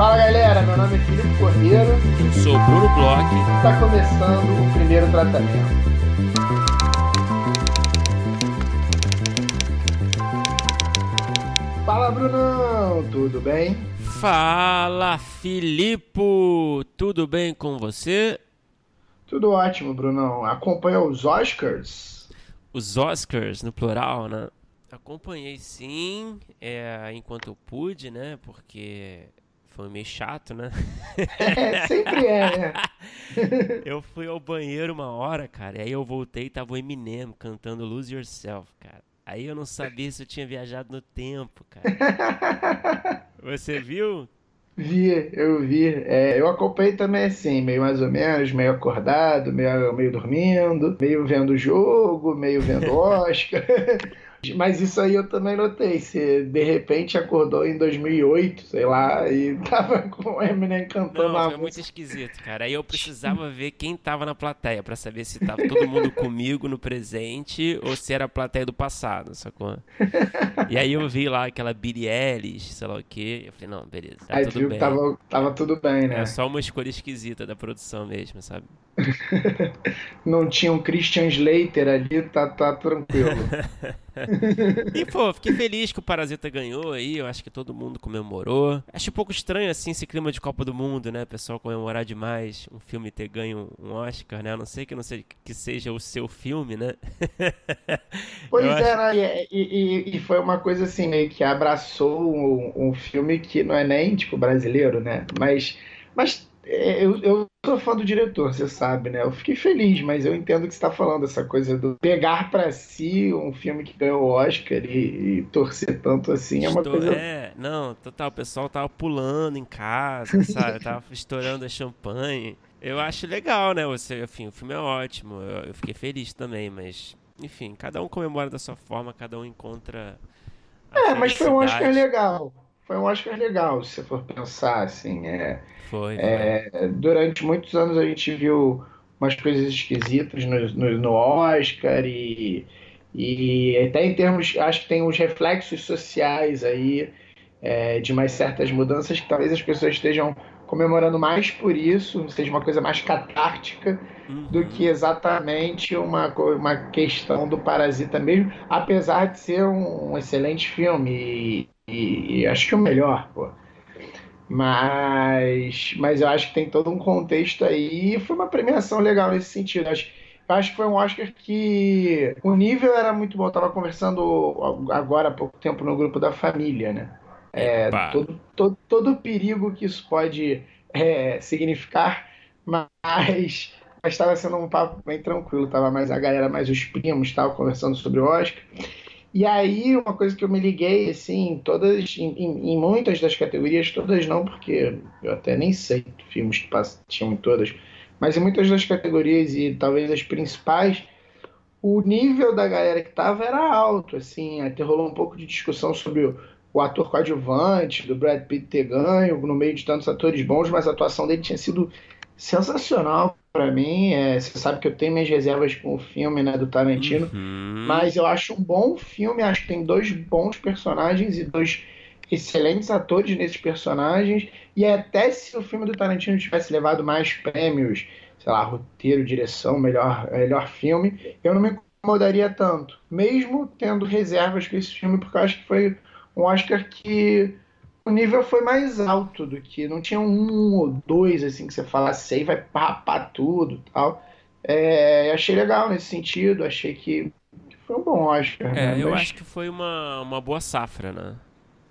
Fala galera, meu nome é Felipe Cordeiro. Eu sou Bruno Bloch. Está começando o primeiro tratamento. Fala Brunão, tudo bem? Fala Filipe, tudo bem com você? Tudo ótimo, Brunão. Acompanha os Oscars? Os Oscars, no plural, né? Acompanhei sim, é, enquanto eu pude, né? Porque foi meio chato, né? É, sempre é, né? eu fui ao banheiro uma hora, cara, e aí eu voltei e tava o Eminem cantando Lose Yourself, cara. Aí eu não sabia se eu tinha viajado no tempo, cara. Você viu? Vi, eu vi. É, eu acompanhei também assim, meio mais ou menos, meio acordado, meio, meio dormindo, meio vendo o jogo, meio vendo Oscar. Mas isso aí eu também notei. Você de repente acordou em 2008, sei lá, e tava com o Eminem cantando Não, foi muito esquisito, cara. Aí eu precisava ver quem tava na plateia para saber se tava todo mundo comigo no presente ou se era a plateia do passado, sacou? E aí eu vi lá aquela Billie Eilish, sei lá o quê. Eu falei, não, beleza, tá aí tudo viu bem. Que tava, tava tudo bem, né? É só uma escolha esquisita da produção mesmo, sabe? não tinha um Christian Slater ali, tá, tá tranquilo. e, pô, fiquei feliz que o Parasita ganhou aí. Eu acho que todo mundo comemorou. Acho um pouco estranho, assim, esse clima de Copa do Mundo, né? O pessoal comemorar demais um filme ter ganho um Oscar, né? A não sei que não sei que seja o seu filme, né? pois eu é, acho... né? E, e, e, foi uma coisa assim, meio que abraçou um, um filme que não é nem, tipo, brasileiro, né? Mas. Mas eu, eu sou fã do diretor, você sabe, né? Eu fiquei feliz, mas eu entendo o que você está falando, essa coisa do pegar para si um filme que ganhou o Oscar e, e torcer tanto assim é uma Estou, coisa. É, não, total, o pessoal tava pulando em casa, sabe? tava estourando a champanhe. Eu acho legal, né? Você, enfim, o filme é ótimo, eu, eu fiquei feliz também, mas, enfim, cada um comemora da sua forma, cada um encontra. É, mas foi um Oscar legal foi um Oscar legal, se você for pensar, assim. É, foi, é, durante muitos anos a gente viu umas coisas esquisitas no, no, no, Oscar e, e até em termos, acho que tem uns reflexos sociais aí é, de mais certas mudanças que talvez as pessoas estejam comemorando mais por isso, seja uma coisa mais catártica uhum. do que exatamente uma, uma questão do Parasita mesmo, apesar de ser um, um excelente filme e, e, acho que o melhor, pô. Mas, mas eu acho que tem todo um contexto aí e foi uma premiação legal nesse sentido. Acho, eu acho que foi um Oscar que o nível era muito bom. Eu tava conversando agora há pouco tempo no grupo da família, né? É, todo, todo, todo o perigo que isso pode é, significar, mas estava sendo um papo bem tranquilo. Tava mais a galera, mais os primos, tava conversando sobre o Oscar. E aí, uma coisa que eu me liguei, assim, todas, em, em, muitas das categorias, todas não, porque eu até nem sei filmes que tinham em todas, mas em muitas das categorias e talvez as principais, o nível da galera que tava era alto, assim, até rolou um pouco de discussão sobre o, o ator coadjuvante, do Brad Pitt ter ganho, no meio de tantos atores bons, mas a atuação dele tinha sido sensacional para mim. É, você sabe que eu tenho minhas reservas com o filme né, do Tarantino, uhum. mas eu acho um bom filme. Acho que tem dois bons personagens e dois excelentes atores nesses personagens. E até se o filme do Tarantino tivesse levado mais prêmios, sei lá, roteiro, direção, melhor, melhor filme, eu não me incomodaria tanto, mesmo tendo reservas com esse filme, porque eu acho que foi um Oscar que o nível foi mais alto do que não tinha um ou dois assim que você falasse aí vai papar tudo tal. É, achei legal nesse sentido, achei que foi um bom Oscar. É, né? eu Mas... acho que foi uma, uma boa safra, né?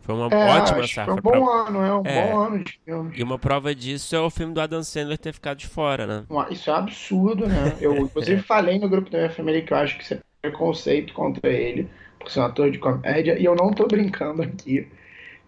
Foi uma é, ótima safra. Foi um bom pra... ano, é um é. bom ano de filmes. E uma prova disso é o filme do Adam Sandler ter ficado de fora, né? Isso é um absurdo, né? Eu, inclusive, falei no grupo da minha família que eu acho que isso é preconceito contra ele, por ser um ator de comédia, e eu não tô brincando aqui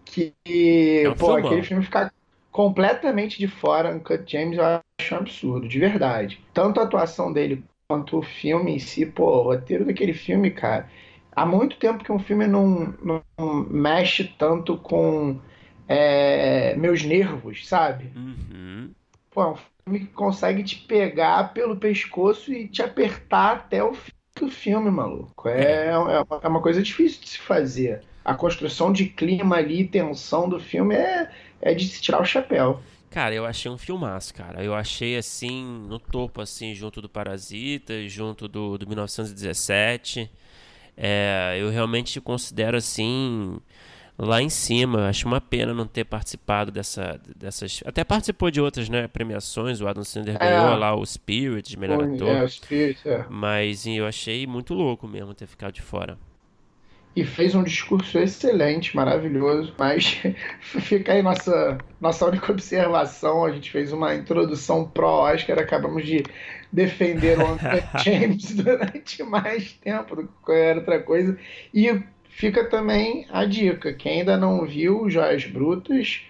que, é um pô, aquele filme ficar completamente de fora no Cut James eu acho um absurdo, de verdade. Tanto a atuação dele quanto o filme em si, pô, o roteiro daquele filme, cara. Há muito tempo que um filme não, não mexe tanto com é, meus nervos, sabe? Uhum. Pô, é um filme que consegue te pegar pelo pescoço e te apertar até o fim do filme, maluco. É, é, é uma coisa difícil de se fazer a construção de clima ali, tensão do filme é, é de se tirar o chapéu. Cara, eu achei um filmaço, cara. Eu achei assim, no topo, assim, junto do Parasita, junto do, do 1917. É, eu realmente considero assim lá em cima. Acho uma pena não ter participado dessa, dessas. Até participou de outras né, premiações. O Adam Sandler é. ganhou lá o Spirit de melhor ator. É, o Spirit, é. Mas eu achei muito louco mesmo ter ficado de fora. E fez um discurso excelente, maravilhoso. Mas fica aí nossa, nossa única observação. A gente fez uma introdução pró-Oscar, acabamos de defender o Anthony James durante mais tempo do que qualquer outra coisa. E fica também a dica: quem ainda não viu Joias Brutas,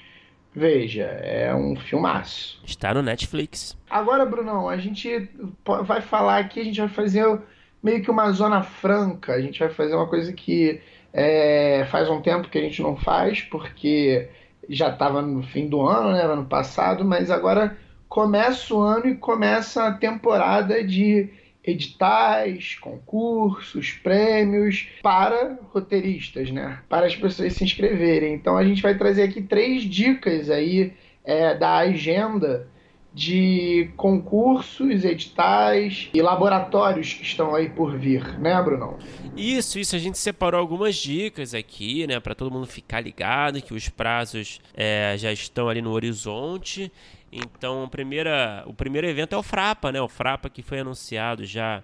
veja, é um filmaço. Está no Netflix. Agora, Brunão, a gente vai falar aqui, a gente vai fazer meio que uma zona franca, a gente vai fazer uma coisa que é, faz um tempo que a gente não faz, porque já estava no fim do ano, né, ano passado, mas agora começa o ano e começa a temporada de editais, concursos, prêmios para roteiristas, né? Para as pessoas se inscreverem. Então a gente vai trazer aqui três dicas aí é, da agenda de concursos, editais e laboratórios que estão aí por vir, né, Brunão? Isso, isso. A gente separou algumas dicas aqui, né, para todo mundo ficar ligado que os prazos é, já estão ali no horizonte então, primeira, o primeiro evento é o Frapa, né? O Frapa que foi anunciado já.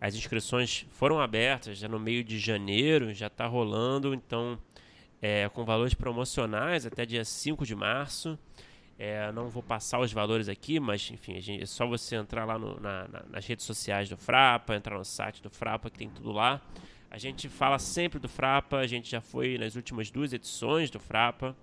As inscrições foram abertas já no meio de janeiro, já está rolando, então é, com valores promocionais até dia 5 de março. É, não vou passar os valores aqui, mas enfim, gente, é só você entrar lá no, na, na, nas redes sociais do Frapa, entrar no site do Frapa, que tem tudo lá. A gente fala sempre do Frapa, a gente já foi nas últimas duas edições do Frapa.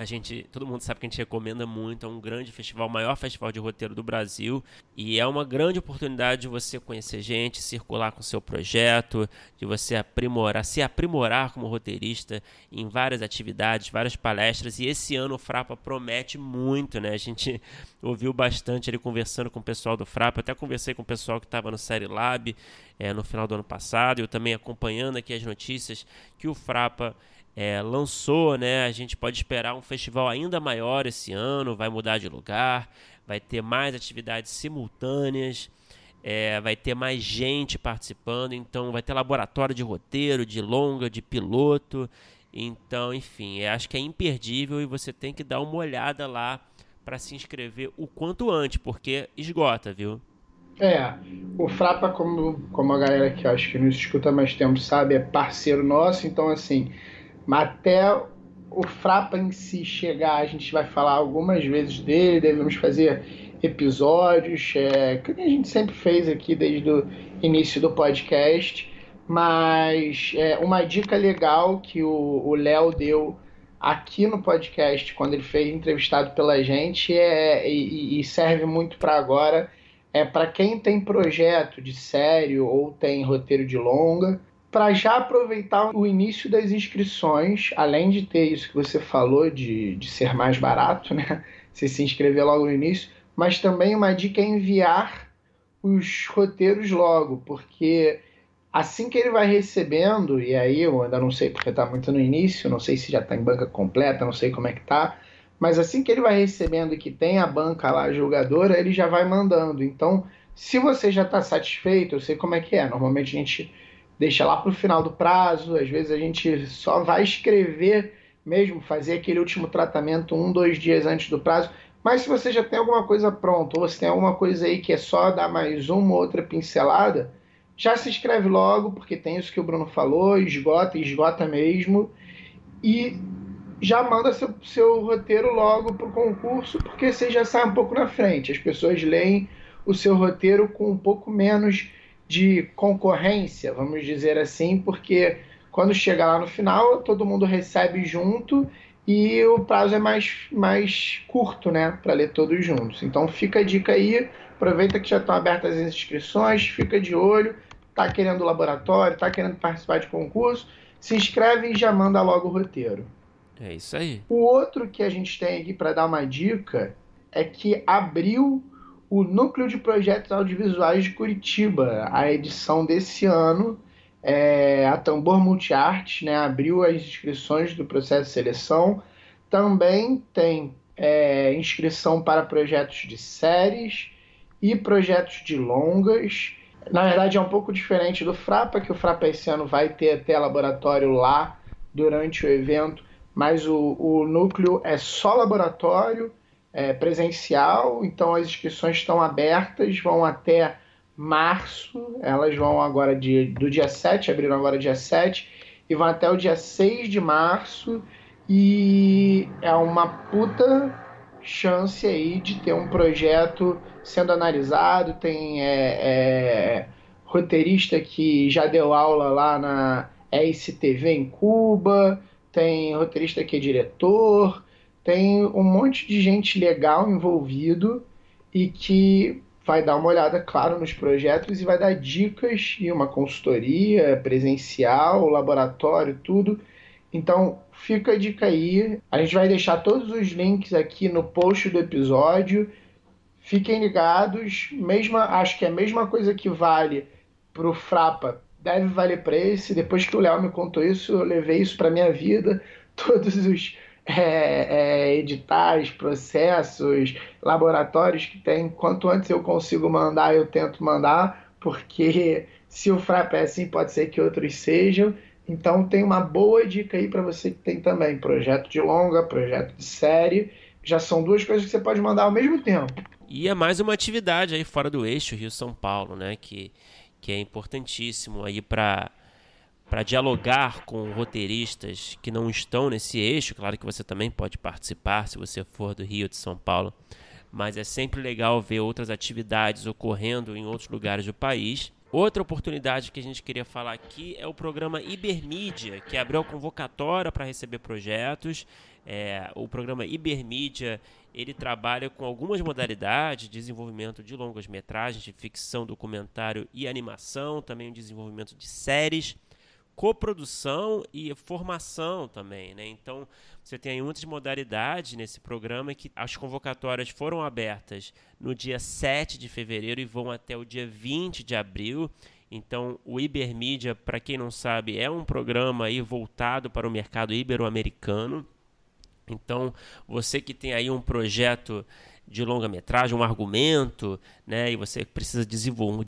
A gente, todo mundo sabe que a gente recomenda muito, é um grande festival, o maior festival de roteiro do Brasil, e é uma grande oportunidade de você conhecer gente, circular com seu projeto, de você aprimorar, se aprimorar como roteirista em várias atividades, várias palestras, e esse ano o Frapa promete muito, né? A gente ouviu bastante ele conversando com o pessoal do Frapa, até conversei com o pessoal que estava no Série Lab é, no final do ano passado, eu também acompanhando aqui as notícias que o Frapa é, lançou, né? A gente pode esperar um festival ainda maior esse ano, vai mudar de lugar, vai ter mais atividades simultâneas, é, vai ter mais gente participando, então vai ter laboratório de roteiro, de longa, de piloto. Então, enfim, acho que é imperdível e você tem que dar uma olhada lá para se inscrever o quanto antes, porque esgota, viu? É, o Frapa, como, como a galera que acho que nos escuta mais tempo sabe, é parceiro nosso, então assim, mas até o Frapa em si chegar, a gente vai falar algumas vezes dele, devemos fazer episódios, é, que a gente sempre fez aqui desde o início do podcast. Mas é, uma dica legal que o Léo deu aqui no podcast, quando ele fez entrevistado pela gente, é, e, e serve muito para agora, é para quem tem projeto de série ou tem roteiro de longa para já aproveitar o início das inscrições, além de ter isso que você falou de, de ser mais barato, né? Você se inscrever logo no início, mas também uma dica é enviar os roteiros logo, porque assim que ele vai recebendo, e aí eu ainda não sei porque está muito no início, não sei se já está em banca completa, não sei como é que tá, mas assim que ele vai recebendo que tem a banca lá, a jogadora, ele já vai mandando. Então, se você já está satisfeito, eu sei como é que é. Normalmente a gente deixa lá para o final do prazo, às vezes a gente só vai escrever mesmo, fazer aquele último tratamento um, dois dias antes do prazo. Mas se você já tem alguma coisa pronta, ou se tem alguma coisa aí que é só dar mais uma ou outra pincelada, já se inscreve logo, porque tem isso que o Bruno falou, esgota, esgota mesmo, e já manda seu, seu roteiro logo para o concurso, porque você já sai um pouco na frente. As pessoas leem o seu roteiro com um pouco menos de concorrência, vamos dizer assim, porque quando chega lá no final, todo mundo recebe junto e o prazo é mais, mais curto, né, para ler todos juntos. Então fica a dica aí, aproveita que já estão abertas as inscrições, fica de olho, tá querendo laboratório, tá querendo participar de concurso, se inscreve e já manda logo o roteiro. É isso aí. O outro que a gente tem aqui para dar uma dica é que abriu o Núcleo de Projetos Audiovisuais de Curitiba, a edição desse ano. É, a Tambor Multiarte né, abriu as inscrições do processo de seleção. também tem é, inscrição para projetos de séries e projetos de longas. Na verdade, é um pouco diferente do Frapa, que o Frapa esse ano vai ter até laboratório lá durante o evento, mas o, o núcleo é só laboratório, é, presencial, então as inscrições estão abertas, vão até março, elas vão agora de, do dia 7, abriram agora dia 7, e vão até o dia 6 de março, e é uma puta chance aí de ter um projeto sendo analisado, tem é, é, roteirista que já deu aula lá na STV em Cuba, tem roteirista que é diretor, tem um monte de gente legal envolvido e que vai dar uma olhada, claro, nos projetos e vai dar dicas e uma consultoria presencial, laboratório, tudo. Então, fica a dica aí. A gente vai deixar todos os links aqui no post do episódio. Fiquem ligados. Mesma, acho que é a mesma coisa que vale para o Frapa deve valer para esse. Depois que o Léo me contou isso, eu levei isso para minha vida. Todos os é, é, editais, processos, laboratórios que tem. Quanto antes eu consigo mandar, eu tento mandar, porque se o FRAP é assim, pode ser que outros sejam. Então tem uma boa dica aí para você que tem também projeto de longa, projeto de série. Já são duas coisas que você pode mandar ao mesmo tempo. E é mais uma atividade aí fora do eixo Rio-São Paulo, né? Que, que é importantíssimo aí para para dialogar com roteiristas que não estão nesse eixo. Claro que você também pode participar se você for do Rio de São Paulo, mas é sempre legal ver outras atividades ocorrendo em outros lugares do país. Outra oportunidade que a gente queria falar aqui é o programa Ibermídia, que abriu a convocatória para receber projetos. É, o programa Ibermídia ele trabalha com algumas modalidades, desenvolvimento de longas metragens, de ficção, documentário e animação, também o desenvolvimento de séries coprodução e formação também, né? Então, você tem aí muitas modalidades nesse programa que as convocatórias foram abertas no dia 7 de fevereiro e vão até o dia 20 de abril. Então, o Ibermídia, para quem não sabe, é um programa aí voltado para o mercado ibero-americano. Então, você que tem aí um projeto de longa-metragem, um argumento, né, e você precisa desenvolver,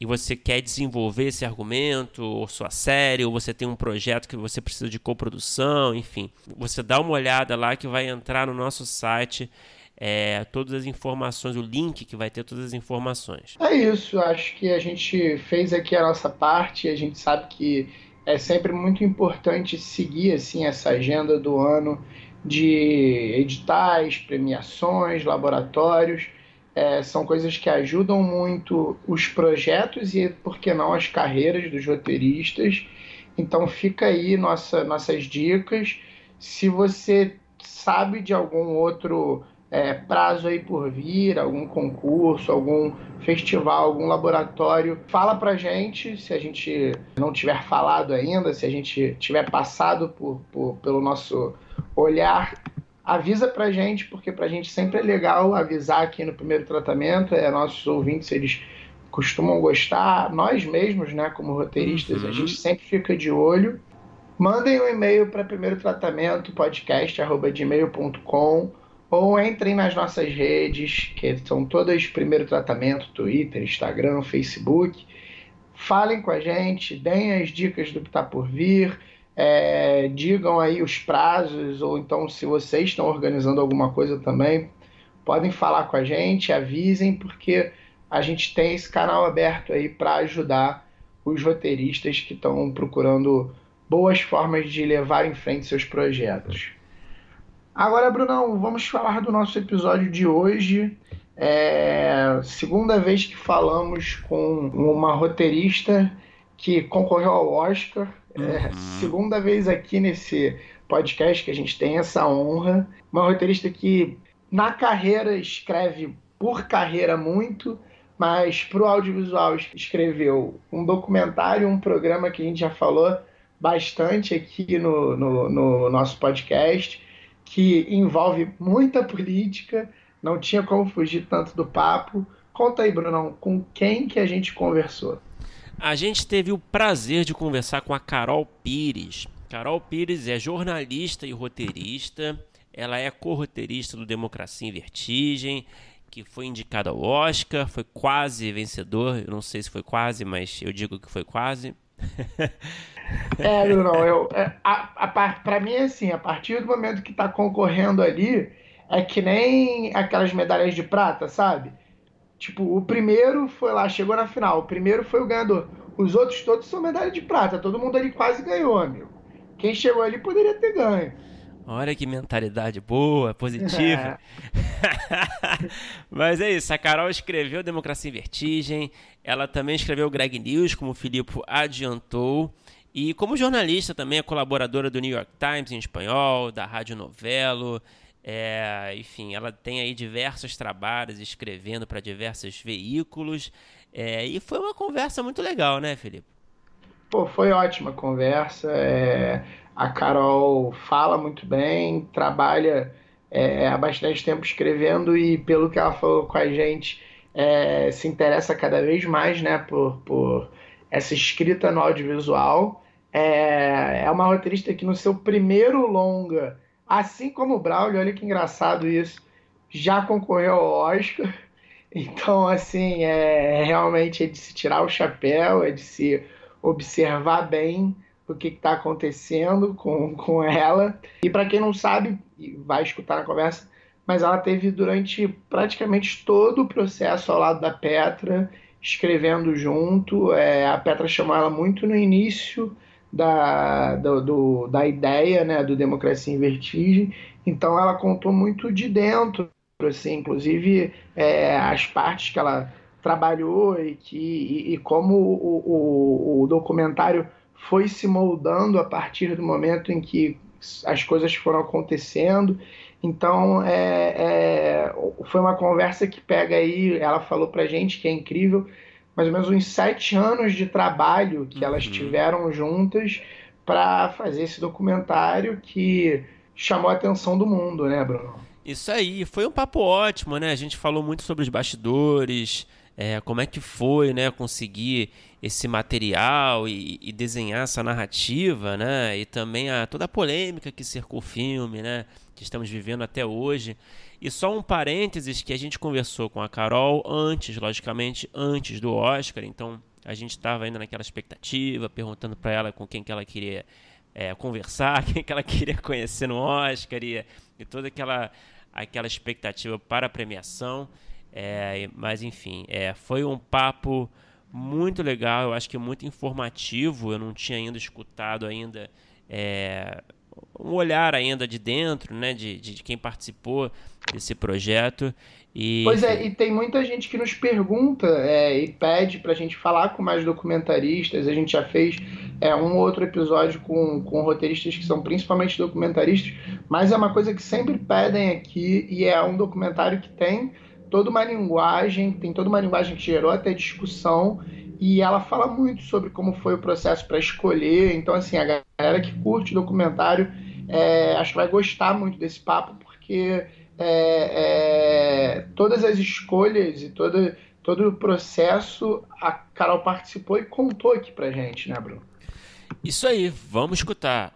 e você quer desenvolver esse argumento, ou sua série, ou você tem um projeto que você precisa de coprodução, enfim, você dá uma olhada lá que vai entrar no nosso site é, todas as informações, o link que vai ter todas as informações. É isso, acho que a gente fez aqui a nossa parte, a gente sabe que é sempre muito importante seguir assim essa agenda do ano de editais, premiações, laboratórios. É, são coisas que ajudam muito os projetos e, por que não, as carreiras dos roteiristas. Então fica aí nossa, nossas dicas. Se você sabe de algum outro é, prazo aí por vir, algum concurso, algum festival, algum laboratório, fala pra gente se a gente não tiver falado ainda, se a gente tiver passado por, por pelo nosso olhar, avisa pra gente, porque pra gente sempre é legal avisar aqui no primeiro tratamento, é, nossos ouvintes, eles costumam gostar, nós mesmos, né, como roteiristas, uhum. a gente sempre fica de olho. Mandem um e-mail para primeiro tratamento podcast@gmail.com ou entrem nas nossas redes, que são todas primeiro tratamento, Twitter, Instagram, Facebook. Falem com a gente, deem as dicas do que está por vir é, digam aí os prazos, ou então se vocês estão organizando alguma coisa também, podem falar com a gente, avisem, porque a gente tem esse canal aberto aí para ajudar os roteiristas que estão procurando boas formas de levar em frente seus projetos. Agora, Brunão, vamos falar do nosso episódio de hoje. É segunda vez que falamos com uma roteirista que concorreu ao Oscar é, uhum. segunda vez aqui nesse podcast que a gente tem essa honra. Uma roteirista que na carreira escreve por carreira muito, mas para o audiovisual escreveu um documentário, um programa que a gente já falou bastante aqui no, no, no nosso podcast, que envolve muita política, não tinha como fugir tanto do papo. Conta aí, Brunão, com quem que a gente conversou? A gente teve o prazer de conversar com a Carol Pires. Carol Pires é jornalista e roteirista. Ela é co-roteirista do Democracia em Vertigem, que foi indicada ao Oscar, foi quase vencedor. Eu não sei se foi quase, mas eu digo que foi quase. é, não, eu, é, a, a, pra mim é assim, a partir do momento que tá concorrendo ali, é que nem aquelas medalhas de prata, sabe? Tipo, o primeiro foi lá, chegou na final, o primeiro foi o ganhador. Os outros todos são medalha de prata, todo mundo ali quase ganhou, amigo. Quem chegou ali poderia ter ganho. Olha que mentalidade boa, positiva. Mas é isso, a Carol escreveu Democracia em Vertigem, ela também escreveu Greg News, como o Filipe adiantou, e como jornalista também é colaboradora do New York Times em espanhol, da Rádio Novelo, é, enfim, ela tem aí diversos trabalhos escrevendo para diversos veículos, é, e foi uma conversa muito legal, né, Felipe? Pô, foi ótima conversa. É, a Carol fala muito bem, trabalha é, há bastante tempo escrevendo e, pelo que ela falou com a gente, é, se interessa cada vez mais né, por, por essa escrita no audiovisual. É, é uma roteirista que, no seu primeiro longa, assim como o Braulio, olha que engraçado isso, já concorreu ao Oscar. Então, assim, é realmente é de se tirar o chapéu, é de se observar bem o que está acontecendo com, com ela. E para quem não sabe, vai escutar na conversa, mas ela teve durante praticamente todo o processo ao lado da Petra, escrevendo junto. É, a Petra chamou ela muito no início da, do, do, da ideia né, do Democracia em Vertigem, então ela contou muito de dentro, assim, inclusive é, as partes que ela trabalhou e, que, e, e como o, o, o, documentário foi se moldando a partir do momento em que as coisas foram acontecendo. Então, é, é, foi uma conversa que pega aí, ela falou pra gente que é incrível, mais ou menos uns sete anos de trabalho que uhum. elas tiveram juntas para fazer esse documentário que chamou a atenção do mundo, né, Bruno? Isso aí, foi um papo ótimo, né? A gente falou muito sobre os bastidores, é, como é que foi né, conseguir esse material e, e, desenhar essa narrativa, né? E também a, toda a polêmica que cercou o filme, né? Que estamos vivendo até hoje. E só um parênteses que a gente conversou com a Carol antes, logicamente, antes do Oscar. Então a gente estava ainda naquela expectativa, perguntando para ela com quem que ela queria é, conversar, quem que ela queria conhecer no Oscar e, e toda aquela, aquela expectativa para a premiação. É, mas enfim, é, foi um papo muito legal, eu acho que muito informativo. Eu não tinha ainda escutado ainda é, um olhar ainda de dentro, né, de, de, quem participou desse projeto. E... Pois é, e tem muita gente que nos pergunta é, e pede para a gente falar com mais documentaristas. A gente já fez é, um outro episódio com, com roteiristas que são principalmente documentaristas, mas é uma coisa que sempre pedem aqui e é um documentário que tem toda uma linguagem, tem toda uma linguagem que gerou até discussão e ela fala muito sobre como foi o processo para escolher. Então, assim, a galera que curte documentário, é, acho que vai gostar muito desse papo, porque é, é, todas as escolhas e todo, todo o processo a Carol participou e contou aqui pra gente, né, Bruno? Isso aí, vamos escutar.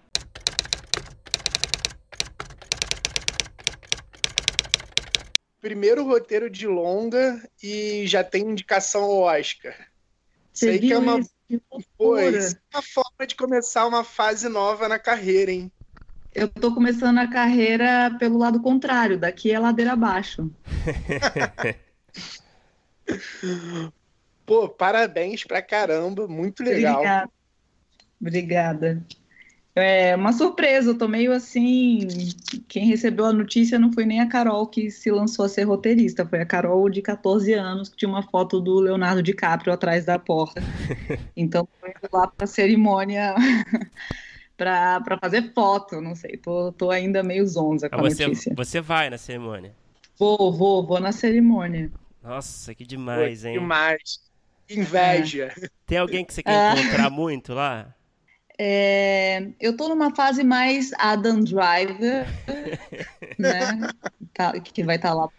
Primeiro roteiro de longa e já tem indicação ao Oscar. Você Sei que é uma. Pois, é uma forma de começar uma fase nova na carreira, hein? Eu tô começando a carreira pelo lado contrário, daqui é ladeira abaixo. Pô, parabéns pra caramba, muito legal. Obrigada. Obrigada. É uma surpresa, eu tô meio assim. Quem recebeu a notícia não foi nem a Carol que se lançou a ser roteirista, foi a Carol de 14 anos que tinha uma foto do Leonardo DiCaprio atrás da porta. Então foi lá para a cerimônia para fazer foto, não sei, tô, tô ainda meio zonza com você, a notícia. Você vai na cerimônia? Vou, vou, vou na cerimônia. Nossa, que demais, hein? Demais. Inveja. É. Tem alguém que você quer é. encontrar muito lá? É, eu estou numa fase mais Adam Driver, né? Tá, que vai estar tá lá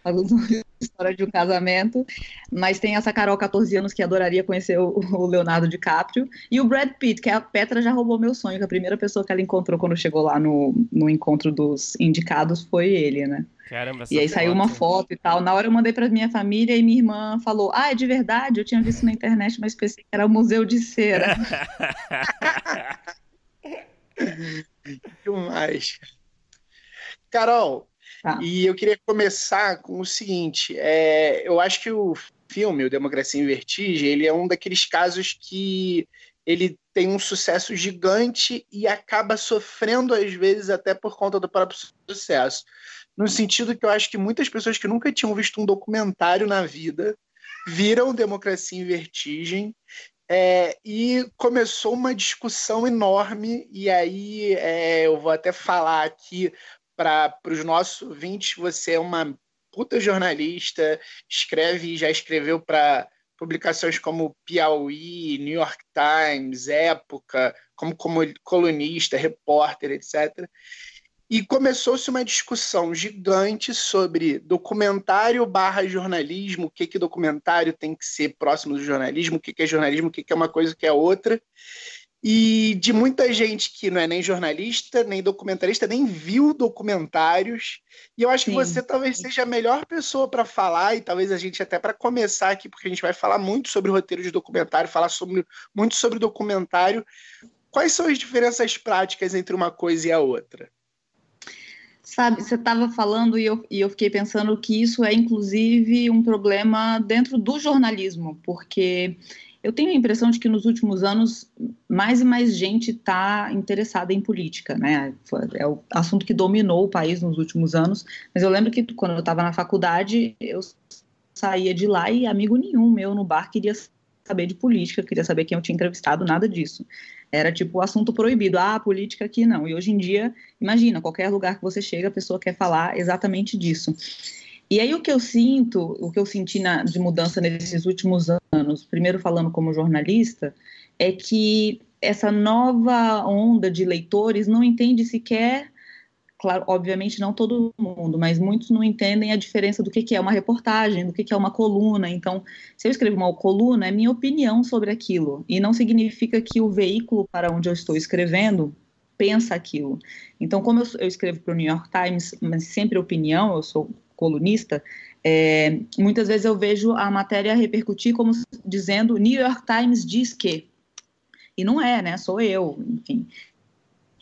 história de um casamento, mas tem essa Carol, 14 anos, que adoraria conhecer o, o, Leonardo DiCaprio, e o Brad Pitt, que a Petra já roubou meu sonho, que a primeira pessoa que ela encontrou quando chegou lá no, no encontro dos indicados foi ele, né? Caramba, e aí foto. saiu uma foto e tal. Na hora eu mandei para minha família e minha irmã falou: Ah, é de verdade? Eu tinha visto na internet, mas pensei que era o Museu de Cera. Demais. Carol, tá. e eu queria começar com o seguinte: é, eu acho que o filme, o Democracia em Vertigem, ele é um daqueles casos que ele tem um sucesso gigante e acaba sofrendo, às vezes, até por conta do próprio sucesso. No sentido que eu acho que muitas pessoas que nunca tinham visto um documentário na vida viram Democracia em Vertigem é, e começou uma discussão enorme, e aí é, eu vou até falar aqui para os nossos ouvintes: você é uma puta jornalista, escreve já escreveu para publicações como Piauí, New York Times, Época, como, como colunista, repórter, etc. E começou-se uma discussão gigante sobre documentário barra jornalismo, o que, que documentário tem que ser próximo do jornalismo, o que, que é jornalismo, o que, que é uma coisa, o que é outra. E de muita gente que não é nem jornalista, nem documentarista, nem viu documentários. E eu acho Sim. que você talvez seja a melhor pessoa para falar, e talvez a gente até para começar aqui, porque a gente vai falar muito sobre roteiro de documentário, falar sobre, muito sobre documentário. Quais são as diferenças práticas entre uma coisa e a outra? Sabe, você estava falando e eu, e eu fiquei pensando que isso é, inclusive, um problema dentro do jornalismo, porque eu tenho a impressão de que nos últimos anos mais e mais gente está interessada em política, né? É o assunto que dominou o país nos últimos anos. Mas eu lembro que quando eu estava na faculdade, eu saía de lá e amigo nenhum meu no bar queria saber de política, queria saber quem eu tinha entrevistado, nada disso. Era tipo o assunto proibido. Ah, política aqui não. E hoje em dia, imagina, qualquer lugar que você chega, a pessoa quer falar exatamente disso. E aí o que eu sinto, o que eu senti na, de mudança nesses últimos anos, primeiro falando como jornalista, é que essa nova onda de leitores não entende sequer claro, obviamente não todo mundo, mas muitos não entendem a diferença do que, que é uma reportagem, do que, que é uma coluna. Então, se eu escrevo uma coluna, é minha opinião sobre aquilo, e não significa que o veículo para onde eu estou escrevendo pensa aquilo. Então, como eu, eu escrevo para o New York Times, mas sempre opinião, eu sou colunista, é, muitas vezes eu vejo a matéria repercutir como dizendo New York Times diz que. E não é, né? Sou eu, enfim.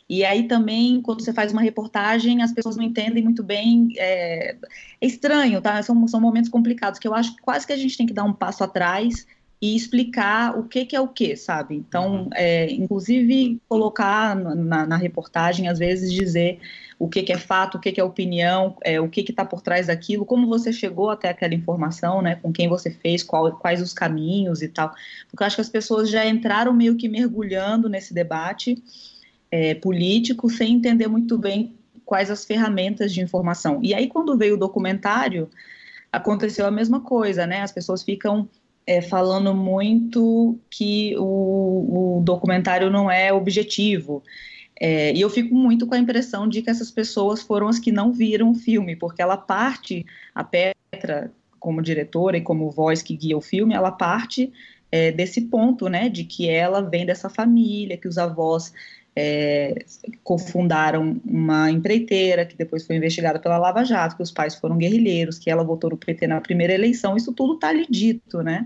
E aí também, quando você faz uma reportagem, as pessoas não entendem muito bem. É, é estranho, tá? São, são momentos complicados que eu acho que quase que a gente tem que dar um passo atrás e explicar o que, que é o que, sabe? Então, uhum. é, inclusive, colocar na, na, reportagem, às vezes, dizer o que, que é fato, o que, que é opinião, é, o que está por trás daquilo, como você chegou até aquela informação, né? Com quem você fez, qual, quais os caminhos e tal. Porque eu acho que as pessoas já entraram meio que mergulhando nesse debate é, político sem entender muito bem quais as ferramentas de informação. E aí, quando veio o documentário, aconteceu a mesma coisa, né? As pessoas ficam é, falando muito que o, o, documentário não é objetivo. É, e eu fico muito com a impressão de que essas pessoas foram as que não viram o filme, porque ela parte, a Petra, como diretora e como voz que guia o filme, ela parte é, desse ponto, né, de que ela vem dessa família, que os avós é, cofundaram uma empreiteira que depois foi investigada pela Lava Jato, que os pais foram guerrilheiros, que ela votou no PT na primeira eleição, isso tudo está ali dito, né?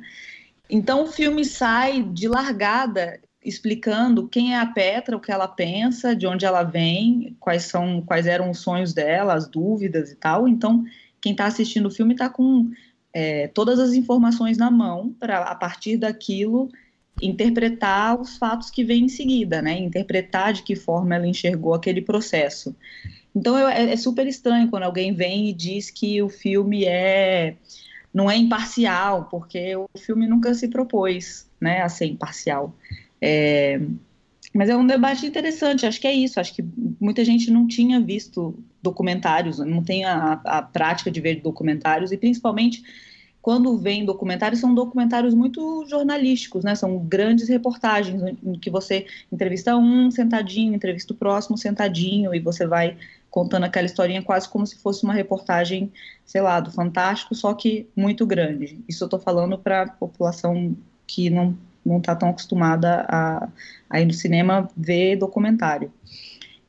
Então o filme sai de largada explicando quem é a Petra, o que ela pensa, de onde ela vem, quais são, quais eram os sonhos dela, as dúvidas e tal. Então quem está assistindo o filme está com é, todas as informações na mão para a partir daquilo interpretar os fatos que vêm em seguida, né? Interpretar de que forma ela enxergou aquele processo. Então eu, é, é, super estranho quando alguém vem e diz que o filme é não é imparcial, porque o filme nunca se propôs, né, a ser imparcial. É, mas é um debate interessante, acho que é isso. Acho que muita gente não tinha visto documentários, não tem a, a prática de ver documentários, e principalmente quando vem documentários, são documentários muito jornalísticos, né? São grandes reportagens em que você entrevista um sentadinho, entrevista o próximo sentadinho, e você vai contando aquela historinha quase como se fosse uma reportagem, sei lá, do Fantástico, só que muito grande. Isso eu estou falando para a população que não não está tão acostumada a, a ir no cinema ver documentário.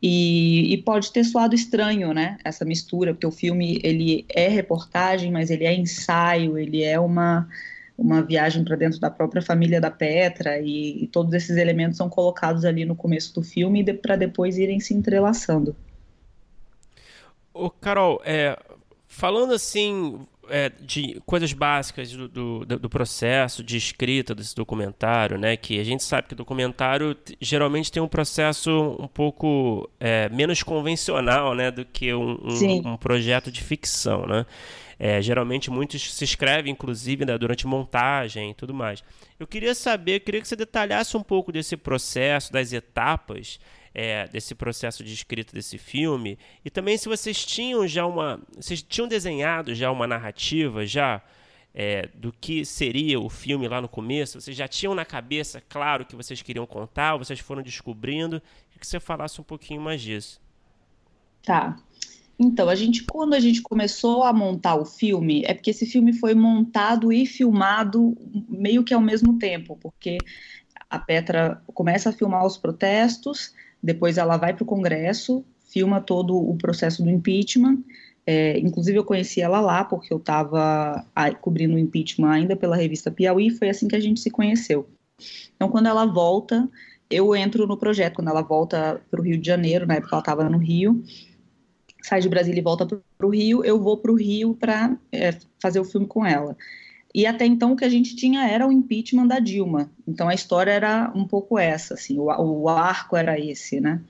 E, e, pode ter soado estranho, né, essa mistura, porque o filme ele é reportagem, mas ele é ensaio, ele é uma uma viagem para dentro da própria família da Petra e, e, todos esses elementos são colocados ali no começo do filme de, para depois irem se entrelaçando. O Carol, é, falando assim, é, de coisas básicas do, do, do, processo de escrita desse documentário, né? Que a gente sabe que documentário geralmente tem um processo um pouco é, menos convencional, né? Do que um, um, um projeto de ficção, né? É, geralmente muitos se escrevem, inclusive, né, durante montagem e tudo mais. Eu queria saber, eu queria que você detalhasse um pouco desse processo, das etapas é, desse processo de escrita desse filme e também se vocês tinham já uma, vocês tinham desenhado já uma narrativa já é, do que seria o filme lá no começo? Vocês já tinham na cabeça, claro, que vocês queriam contar? Vocês foram descobrindo? Queria que você falasse um pouquinho mais disso. Tá. Então, a gente, quando a gente começou a montar o filme, é porque esse filme foi montado e filmado meio que ao mesmo tempo, porque a Petra começa a filmar os protestos, depois ela vai para o Congresso, filma todo o processo do impeachment. É, inclusive eu conheci ela lá porque eu estava cobrindo o impeachment ainda pela revista Piauí. Foi assim que a gente se conheceu. Então quando ela volta, eu entro no projeto. Quando ela volta para o Rio de Janeiro, na época ela estava no Rio, sai de Brasília e volta para o Rio, eu vou para o Rio para é, fazer o filme com ela. E até então o que a gente tinha era o impeachment da Dilma. Então a história era um pouco essa, assim, o, o arco era esse, né?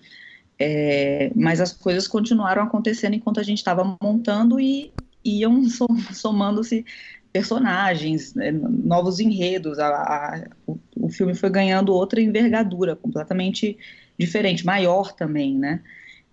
É, mas as coisas continuaram acontecendo enquanto a gente estava montando e iam somando-se personagens, né, novos enredos. A, a, o, o filme foi ganhando outra envergadura, completamente diferente, maior também, né?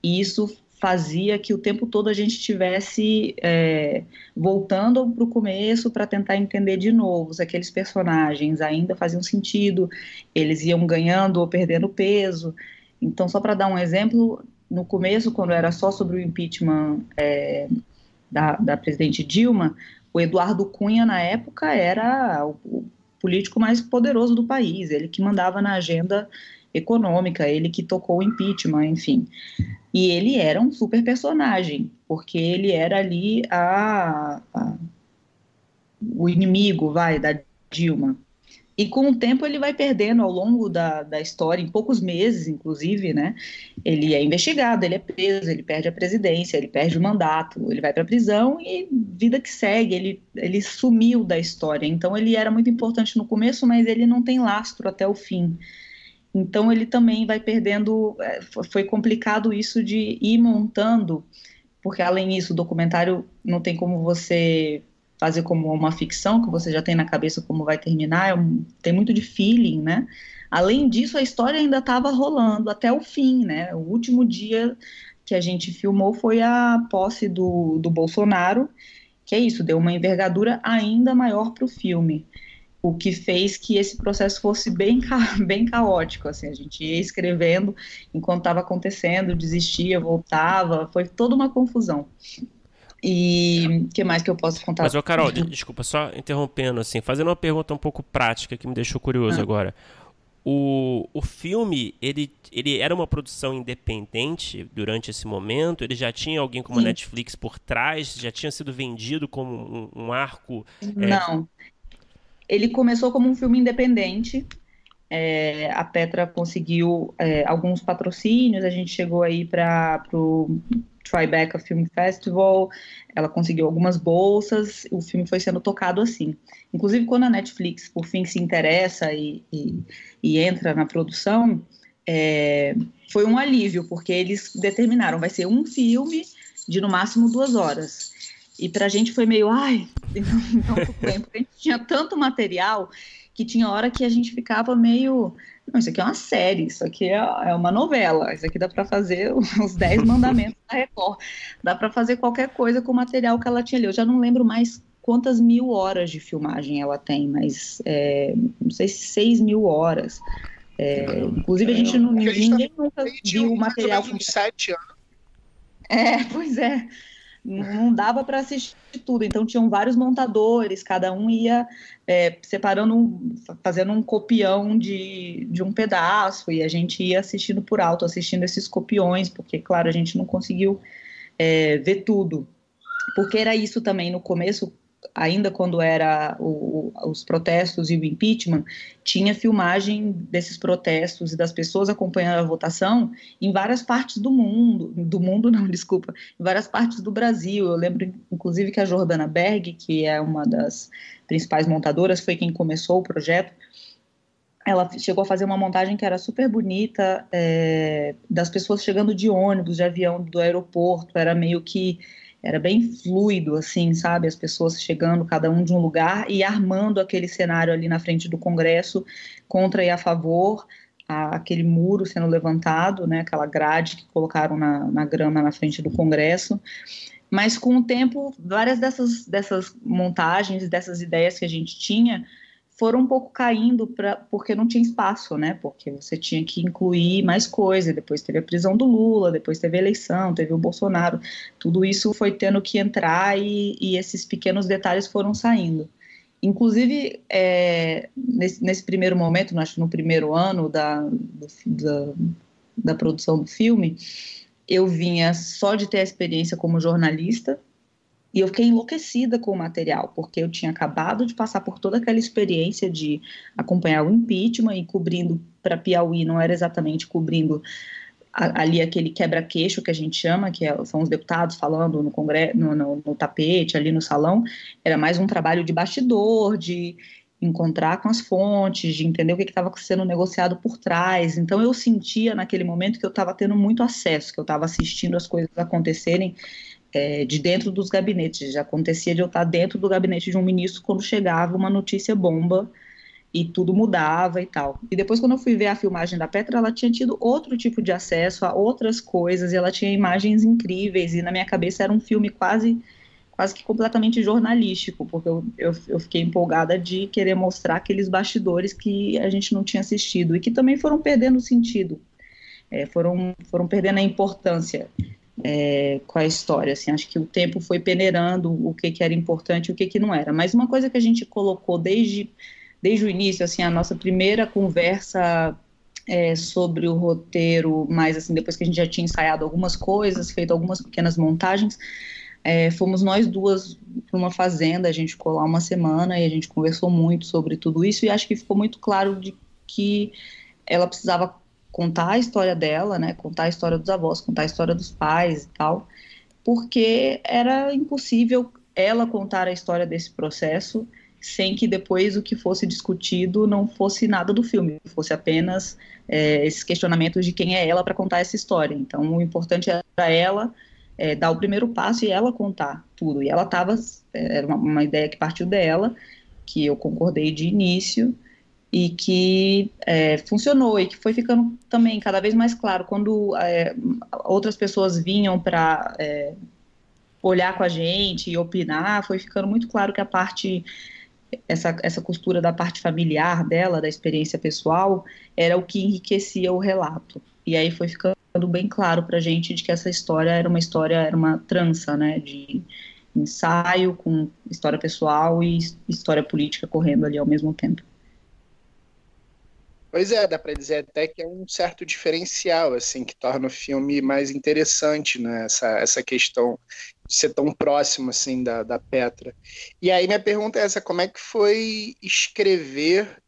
E isso fazia que o tempo todo a gente estivesse é, voltando para o começo para tentar entender de novo se aqueles personagens ainda faziam sentido, eles iam ganhando ou perdendo peso. Então, só para dar um exemplo, no começo, quando era só sobre o impeachment é, da, da presidente Dilma, o Eduardo Cunha, na época, era o, o político mais poderoso do país, ele que mandava na agenda econômica, ele que tocou o impeachment, enfim. E ele era um super personagem, porque ele era ali a, a o inimigo, vai, da Dilma. E com o tempo ele vai perdendo ao longo da, da história, em poucos meses, inclusive, né? Ele é investigado, ele é preso, ele perde a presidência, ele perde o mandato, ele vai para a prisão e vida que segue, ele, ele sumiu da história. Então ele era muito importante no começo, mas ele não tem lastro até o fim. Então ele também vai perdendo. É, foi complicado isso de ir montando, porque além disso, o documentário não tem como você fazer como uma ficção, que você já tem na cabeça como vai terminar, é um, tem muito de feeling, né? Além disso, a história ainda estava rolando até o fim, né? O último dia que a gente filmou foi a posse do, do Bolsonaro, que é isso, deu uma envergadura ainda maior para o filme o que fez que esse processo fosse bem, bem caótico, assim, a gente ia escrevendo enquanto estava acontecendo, desistia, voltava, foi toda uma confusão. E o que mais que eu posso contar? Mas, ô Carol, desculpa, só interrompendo, assim, fazendo uma pergunta um pouco prática que me deixou curioso ah. agora. O, o filme, ele, ele era uma produção independente durante esse momento? Ele já tinha alguém como a Netflix por trás? Já tinha sido vendido como um, um arco? É, Não. É, ele começou como um filme independente. É, a Petra conseguiu é, alguns patrocínios, a gente chegou aí para o Tribeca Film Festival, ela conseguiu algumas bolsas, o filme foi sendo tocado assim. Inclusive, quando a Netflix, por fim, se interessa e, e, e entra na produção, é, foi um alívio, porque eles determinaram, vai ser um filme de no máximo duas horas. E para a gente foi meio, ai, então tudo bem, porque a gente tinha tanto material que tinha hora que a gente ficava meio, não, isso aqui é uma série, isso aqui é, é uma novela, isso aqui dá para fazer os Dez Mandamentos da Record, dá para fazer qualquer coisa com o material que ela tinha ali. Eu já não lembro mais quantas mil horas de filmagem ela tem, mas é, não sei se seis mil horas. É, inclusive, a gente não, ninguém, ninguém nunca viu o material. Uns sete anos. É, pois é. Não dava para assistir tudo, então tinham vários montadores, cada um ia é, separando, fazendo um copião de, de um pedaço, e a gente ia assistindo por alto, assistindo esses copiões, porque, claro, a gente não conseguiu é, ver tudo. Porque era isso também no começo, ainda quando era o, os protestos e o impeachment, tinha filmagem desses protestos e das pessoas acompanhando a votação em várias partes do mundo, do mundo não, desculpa, em várias partes do Brasil. Eu lembro, inclusive, que a Jordana Berg, que é uma das principais montadoras, foi quem começou o projeto. Ela chegou a fazer uma montagem que era super bonita, é, das pessoas chegando de ônibus, de avião do aeroporto, era meio que era bem fluido, assim, sabe? As pessoas chegando, cada um de um lugar, e armando aquele cenário ali na frente do Congresso, contra e a favor, a, aquele muro sendo levantado, né? Aquela grade que colocaram na, na grama na frente do Congresso. Mas com o tempo, várias dessas, dessas montagens, dessas ideias que a gente tinha, foram um pouco caindo pra, porque não tinha espaço, né? Porque você tinha que incluir mais coisa. Depois teve a prisão do Lula, depois teve a eleição, teve o Bolsonaro. Tudo isso foi tendo que entrar e, e esses pequenos detalhes foram saindo. Inclusive, é, nesse, nesse, primeiro momento, acho no primeiro ano da, do, da, da produção do filme, eu vinha só de ter a experiência como jornalista, e eu fiquei enlouquecida com o material, porque eu tinha acabado de passar por toda aquela experiência de acompanhar o impeachment e cobrindo para Piauí, não era exatamente cobrindo ali aquele quebra-queixo que a gente chama, que é, são os deputados falando no, congresso, no, no, no tapete, ali no salão, era mais um trabalho de bastidor, de encontrar com as fontes, de entender o que estava sendo negociado por trás. Então eu sentia naquele momento que eu estava tendo muito acesso, que eu estava assistindo as coisas acontecerem é, de dentro dos gabinetes. Já acontecia de eu estar dentro do gabinete de um ministro quando chegava uma notícia bomba e tudo mudava e tal. E depois, quando eu fui ver a filmagem da Petra, ela tinha tido outro tipo de acesso a outras coisas e ela tinha imagens incríveis. E na minha cabeça era um filme quase quase que completamente jornalístico, porque eu, eu, eu, fiquei empolgada de querer mostrar aqueles bastidores que a gente não tinha assistido e que também foram perdendo sentido, é, foram, foram perdendo a importância é, com a história. Assim, acho que o tempo foi peneirando o que, que era importante e o que, que não era. Mas uma coisa que a gente colocou desde, desde o início, assim, a nossa primeira conversa é, sobre o roteiro, mais assim, depois que a gente já tinha ensaiado algumas coisas, feito algumas pequenas montagens, é, fomos nós duas para uma fazenda, a gente ficou lá uma semana e a gente conversou muito sobre tudo isso e acho que ficou muito claro de que ela precisava contar a história dela, né, contar a história dos avós, contar a história dos pais e tal, porque era impossível ela contar a história desse processo sem que depois o que fosse discutido não fosse nada do filme, fosse apenas é, esses questionamentos de quem é ela para contar essa história. Então, o importante era ela é, dar o primeiro passo e ela contar tudo. E ela estava, é, era uma, uma ideia que partiu dela, que eu concordei de início, e que é, funcionou e que foi ficando também cada vez mais claro quando é, outras pessoas vinham para é, olhar com a gente e opinar, foi ficando muito claro que a parte essa, essa costura da parte familiar dela, da experiência pessoal, era o que enriquecia o relato. E aí foi ficando bem claro para a gente de que essa história era uma história, era uma trança, né, de ensaio com história pessoal e história política correndo ali ao mesmo tempo. Pois é, dá para dizer até que é um certo diferencial, assim, que torna o filme mais interessante, né? Essa, essa questão de ser tão próximo, assim, da, da Petra. E aí minha pergunta é essa, como é que foi escrever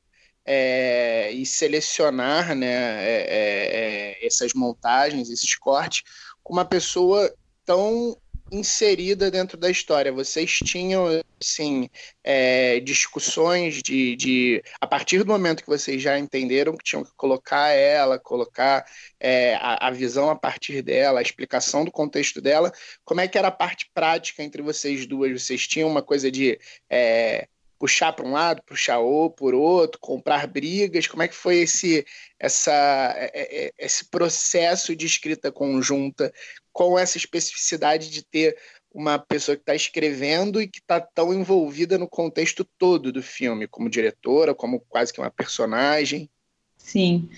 é, e selecionar, né, é, é, é essas montagens, esses cortes, com uma pessoa tão inserida dentro da história. Vocês tinham, assim, é, discussões de, de, A partir do momento que vocês já entenderam que tinham que colocar ela, colocar é, a, a, visão a partir dela, a explicação do contexto dela, como é que era a parte prática entre vocês duas? Vocês tinham uma coisa de. É, puxar para um lado, puxar ou por outro, comprar brigas? Como é que foi esse, essa, é, é, é, esse processo de escrita conjunta com essa especificidade de ter uma pessoa que está escrevendo e que está tão envolvida no contexto todo do filme, como diretora, como quase que uma personagem. Sim.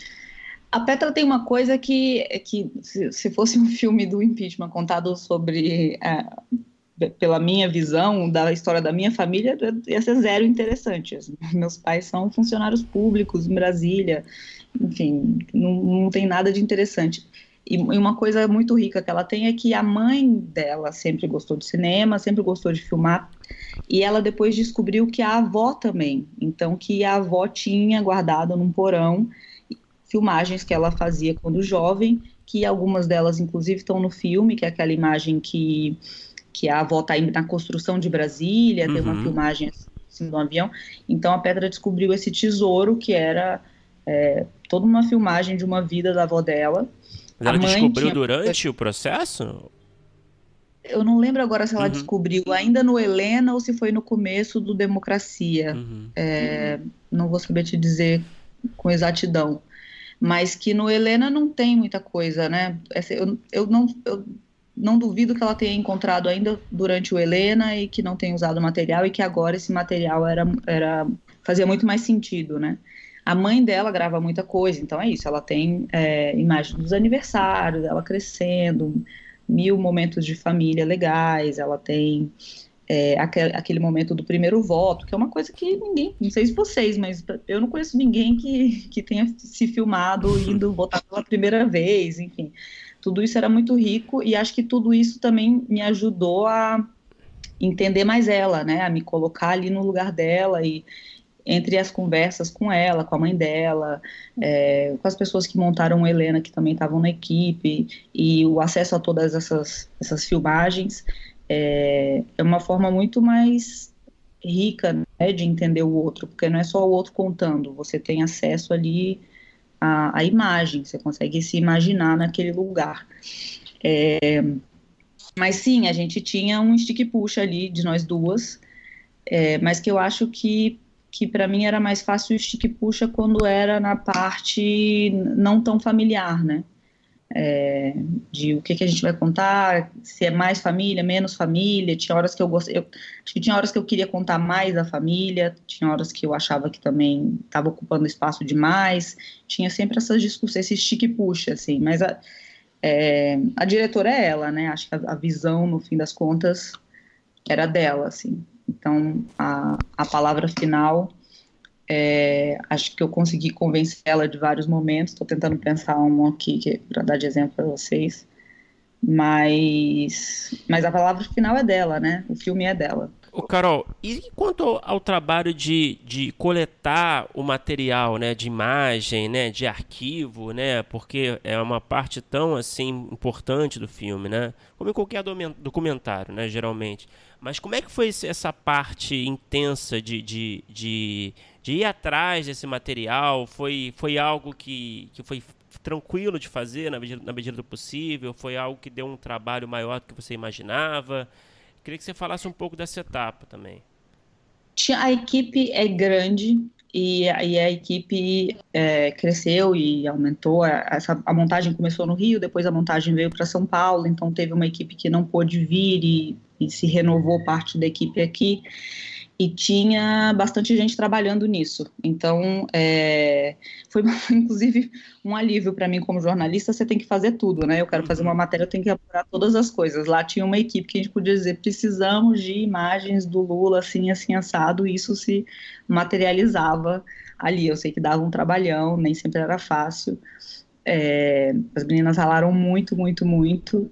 A Petra tem uma coisa que, que se fosse um filme do impeachment contado sobre é, pela minha visão da história da minha família, ia ser zero interessante. Meus pais são funcionários públicos em Brasília, enfim, não, não tem nada de interessante. E uma coisa muito rica que ela tem é que a mãe dela sempre gostou de cinema, sempre gostou de filmar, e ela depois descobriu que a avó também. Então, que a avó tinha guardado num porão filmagens que ela fazia quando jovem, que algumas delas, inclusive, estão no filme, que é aquela imagem que, que a avó está na construção de Brasília, uhum. tem uma uhum. filmagem assim do avião. Então, a Pedra descobriu esse tesouro que era é, toda uma filmagem de uma vida da avó dela mas ela descobriu tinha... durante o processo? Eu não lembro agora se ela uhum. descobriu ainda no Helena ou se foi no começo do Democracia. Uhum. É, não vou saber te dizer com exatidão. Mas que no Helena não tem muita coisa, né? Eu, eu, não, eu não duvido que ela tenha encontrado ainda durante o Helena e que não tenha usado o material e que agora esse material era, era fazia muito mais sentido, né? A mãe dela grava muita coisa, então é isso. Ela tem é, imagens dos aniversários, ela crescendo, mil momentos de família legais, ela tem é, aquele, aquele, momento do primeiro voto, que é uma coisa que ninguém, não sei se vocês, mas eu não conheço ninguém que, que tenha se filmado indo votar pela primeira vez, enfim. Tudo isso era muito rico e acho que tudo isso também me ajudou a entender mais ela, né, a me colocar ali no lugar dela e entre as conversas com ela, com a mãe dela, é, com as pessoas que montaram Helena, que também estavam na equipe, e o acesso a todas essas, essas filmagens, é, é uma forma muito mais rica né, de entender o outro, porque não é só o outro contando, você tem acesso ali à, à imagem, você consegue se imaginar naquele lugar. É, mas sim, a gente tinha um stick push ali de nós duas, é, mas que eu acho que que para mim era mais fácil o stick puxa quando era na parte não tão familiar, né? É, de o que, que a gente vai contar, se é mais família, menos família. Tinha horas que eu gostei, eu, acho que tinha horas que eu queria contar mais da família, tinha horas que eu achava que também estava ocupando espaço demais. Tinha sempre essas discussões, esse stick puxa, assim. Mas a, é, a diretora é ela, né? Acho que a, a visão, no fim das contas, era dela, assim. Então, a, a palavra final, é, acho que eu consegui convencer ela de vários momentos. Estou tentando pensar um aqui para dar de exemplo para vocês. Mas, mas a palavra final é dela, né? O filme é dela. O Carol, e quanto ao trabalho de, de coletar o material, né, de imagem, né, de arquivo, né, porque é uma parte tão assim importante do filme, né, como em qualquer documentário, né, geralmente. Mas como é que foi essa parte intensa de, de, de, de ir atrás desse material? Foi, foi algo que, que foi tranquilo de fazer na medida, na medida do possível? Foi algo que deu um trabalho maior do que você imaginava? Queria que você falasse um pouco dessa etapa também. A equipe é grande e, e a equipe é, cresceu e aumentou. Essa, a montagem começou no Rio, depois a montagem veio para São Paulo, então teve uma equipe que não pôde vir e, se renovou parte da equipe aqui e tinha bastante gente trabalhando nisso. Então, é, foi inclusive um alívio para mim como jornalista. Você tem que fazer tudo, né? Eu quero fazer uma uhum. matéria, eu tenho que apurar todas as coisas. Lá tinha uma equipe que a gente podia dizer: precisamos de imagens do Lula assim, assim, assado. E isso se materializava ali. Eu sei que dava um trabalhão, nem sempre era fácil. É, as meninas ralaram muito, muito, muito.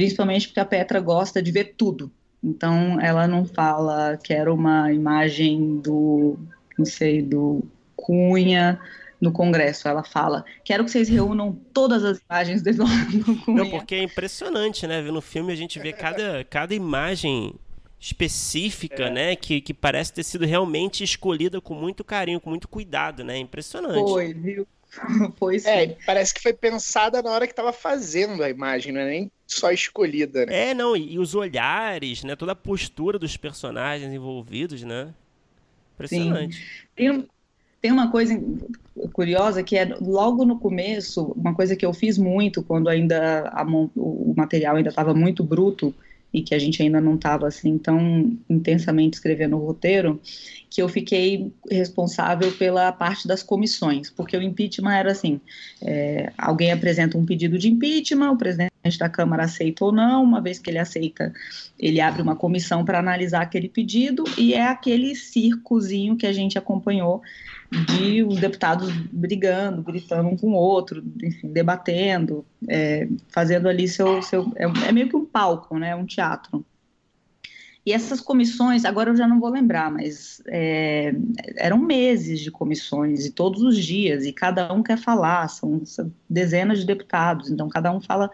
Principalmente porque a Petra gosta de ver tudo então, ela não fala, quero uma imagem do, não sei, do Cunha no Congresso. Ela fala, quero que vocês reúnam todas as imagens do Cunha. Não, porque é impressionante, né? No filme a gente vê cada, cada imagem específica, é. né? Que, que parece ter sido realmente escolhida com muito carinho, com muito cuidado, né? Impressionante. Foi, viu? pois é, parece que foi pensada na hora que estava fazendo a imagem, não é nem só escolhida, né? É, não, e, e, os olhares, né? Toda a postura dos personagens envolvidos, né? Impressionante. Tem, tem uma coisa curiosa que é logo no começo, uma coisa que eu fiz muito quando ainda a, o material ainda estava muito bruto, e que a gente ainda não estava assim tão intensamente escrevendo o roteiro, que eu fiquei responsável pela parte das comissões, porque o impeachment era assim: é, alguém apresenta um pedido de impeachment, o presidente da Câmara aceita ou não, uma vez que ele aceita, ele abre uma comissão para analisar aquele pedido, e é aquele circozinho que a gente acompanhou de os deputados brigando, gritando um com o outro, enfim, debatendo, é, fazendo ali seu, seu é, é, meio que um palco, né, um teatro. E essas comissões, agora eu já não vou lembrar, mas é, eram meses de comissões e todos os dias e cada um quer falar, são, são dezenas de deputados, então cada um fala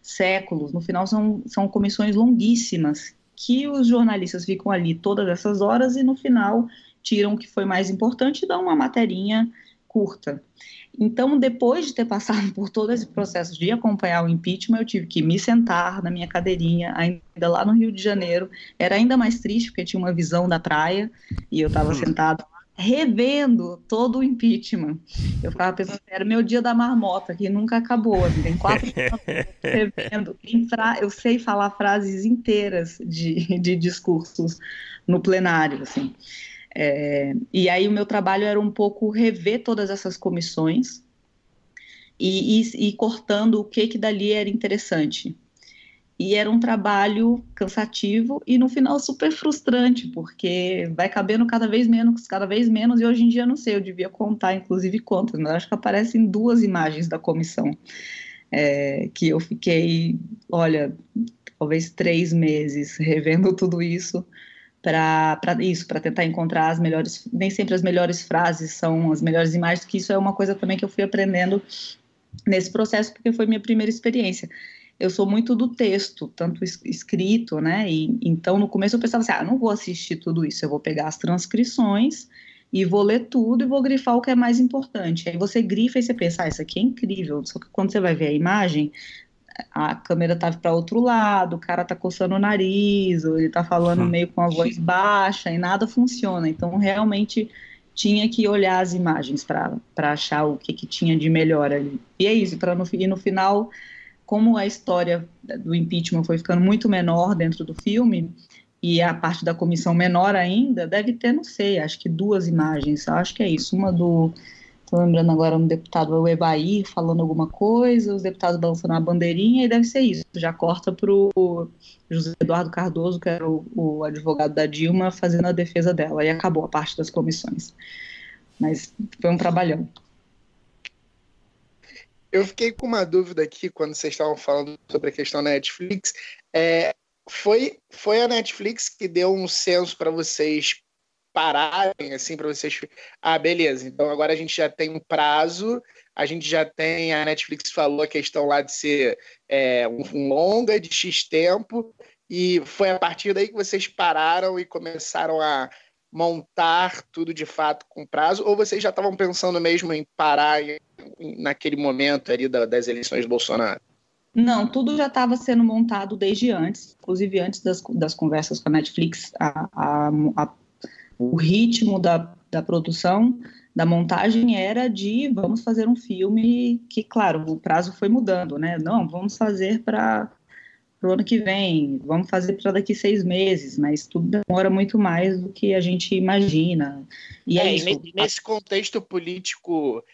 séculos. No final são, são comissões longuíssimas que os jornalistas ficam ali todas essas horas e no final tiram o que foi mais importante e dão uma materinha curta. Então, depois de ter passado por todo esse processo de acompanhar o impeachment, eu tive que me sentar na minha cadeirinha, ainda lá no Rio de Janeiro. Era ainda mais triste, porque tinha uma visão da praia, e eu estava hum. sentado revendo todo o impeachment. Eu ficava pensando, era meu dia da marmota, que nunca acabou. Assim, tem quatro anos revendo. Eu sei falar frases inteiras de, de discursos no plenário, assim. É, e aí o meu trabalho era um pouco rever todas essas comissões e, e, e cortando o que que dali era interessante. E era um trabalho cansativo e no final super frustrante, porque vai cabendo cada vez menos, cada vez menos, e hoje em dia não sei, eu devia contar, inclusive contas, mas acho que aparecem duas imagens da comissão. É, que eu fiquei, olha, talvez três meses revendo tudo isso para isso, para tentar encontrar as melhores, nem sempre as melhores frases são as melhores imagens, que isso é uma coisa também que eu fui aprendendo nesse processo, porque foi minha primeira experiência. Eu sou muito do texto, tanto escrito, né? E então no começo eu pensava assim: ah, não vou assistir tudo isso, eu vou pegar as transcrições e vou ler tudo e vou grifar o que é mais importante. Aí você grifa e você pensa: ah, isso aqui é incrível. Só que quando você vai ver a imagem, a câmera tá para outro lado, o cara tá coçando o nariz, ou ele tá falando hum. meio com a voz baixa e nada funciona. Então, realmente tinha que olhar as imagens para achar o que, que tinha de melhor ali. E é isso, para no, e no final, como a história do impeachment foi ficando muito menor dentro do filme, e a parte da comissão menor ainda, deve ter, não sei, acho que duas imagens, acho que é isso, uma do Estou lembrando agora um deputado, o Ebair, falando alguma coisa, os deputados balançando a bandeirinha, e deve ser isso. Já corta para o José Eduardo Cardoso, que era o, o, advogado da Dilma, fazendo a defesa dela, e acabou a parte das comissões. Mas foi um trabalhão. Eu fiquei com uma dúvida aqui quando vocês estavam falando sobre a questão da Netflix. É, foi, foi a Netflix que deu um senso para vocês pararem, assim, para vocês. Ah, beleza, então agora a gente já tem um prazo, a gente já tem. A Netflix falou a questão lá de ser é, um, longa de X tempo, e foi a partir daí que vocês pararam e começaram a montar tudo de fato com prazo, ou vocês já estavam pensando mesmo em parar naquele momento ali da, das eleições do Bolsonaro? Não, tudo já estava sendo montado desde antes, inclusive antes das, das conversas com a Netflix, a, a, a o ritmo da, da produção, da montagem era de vamos fazer um filme que, claro, o prazo foi mudando, né? Não, vamos fazer para o ano que vem, vamos fazer para daqui seis meses, mas tudo demora muito mais do que a gente imagina. E é, é isso. nesse contexto político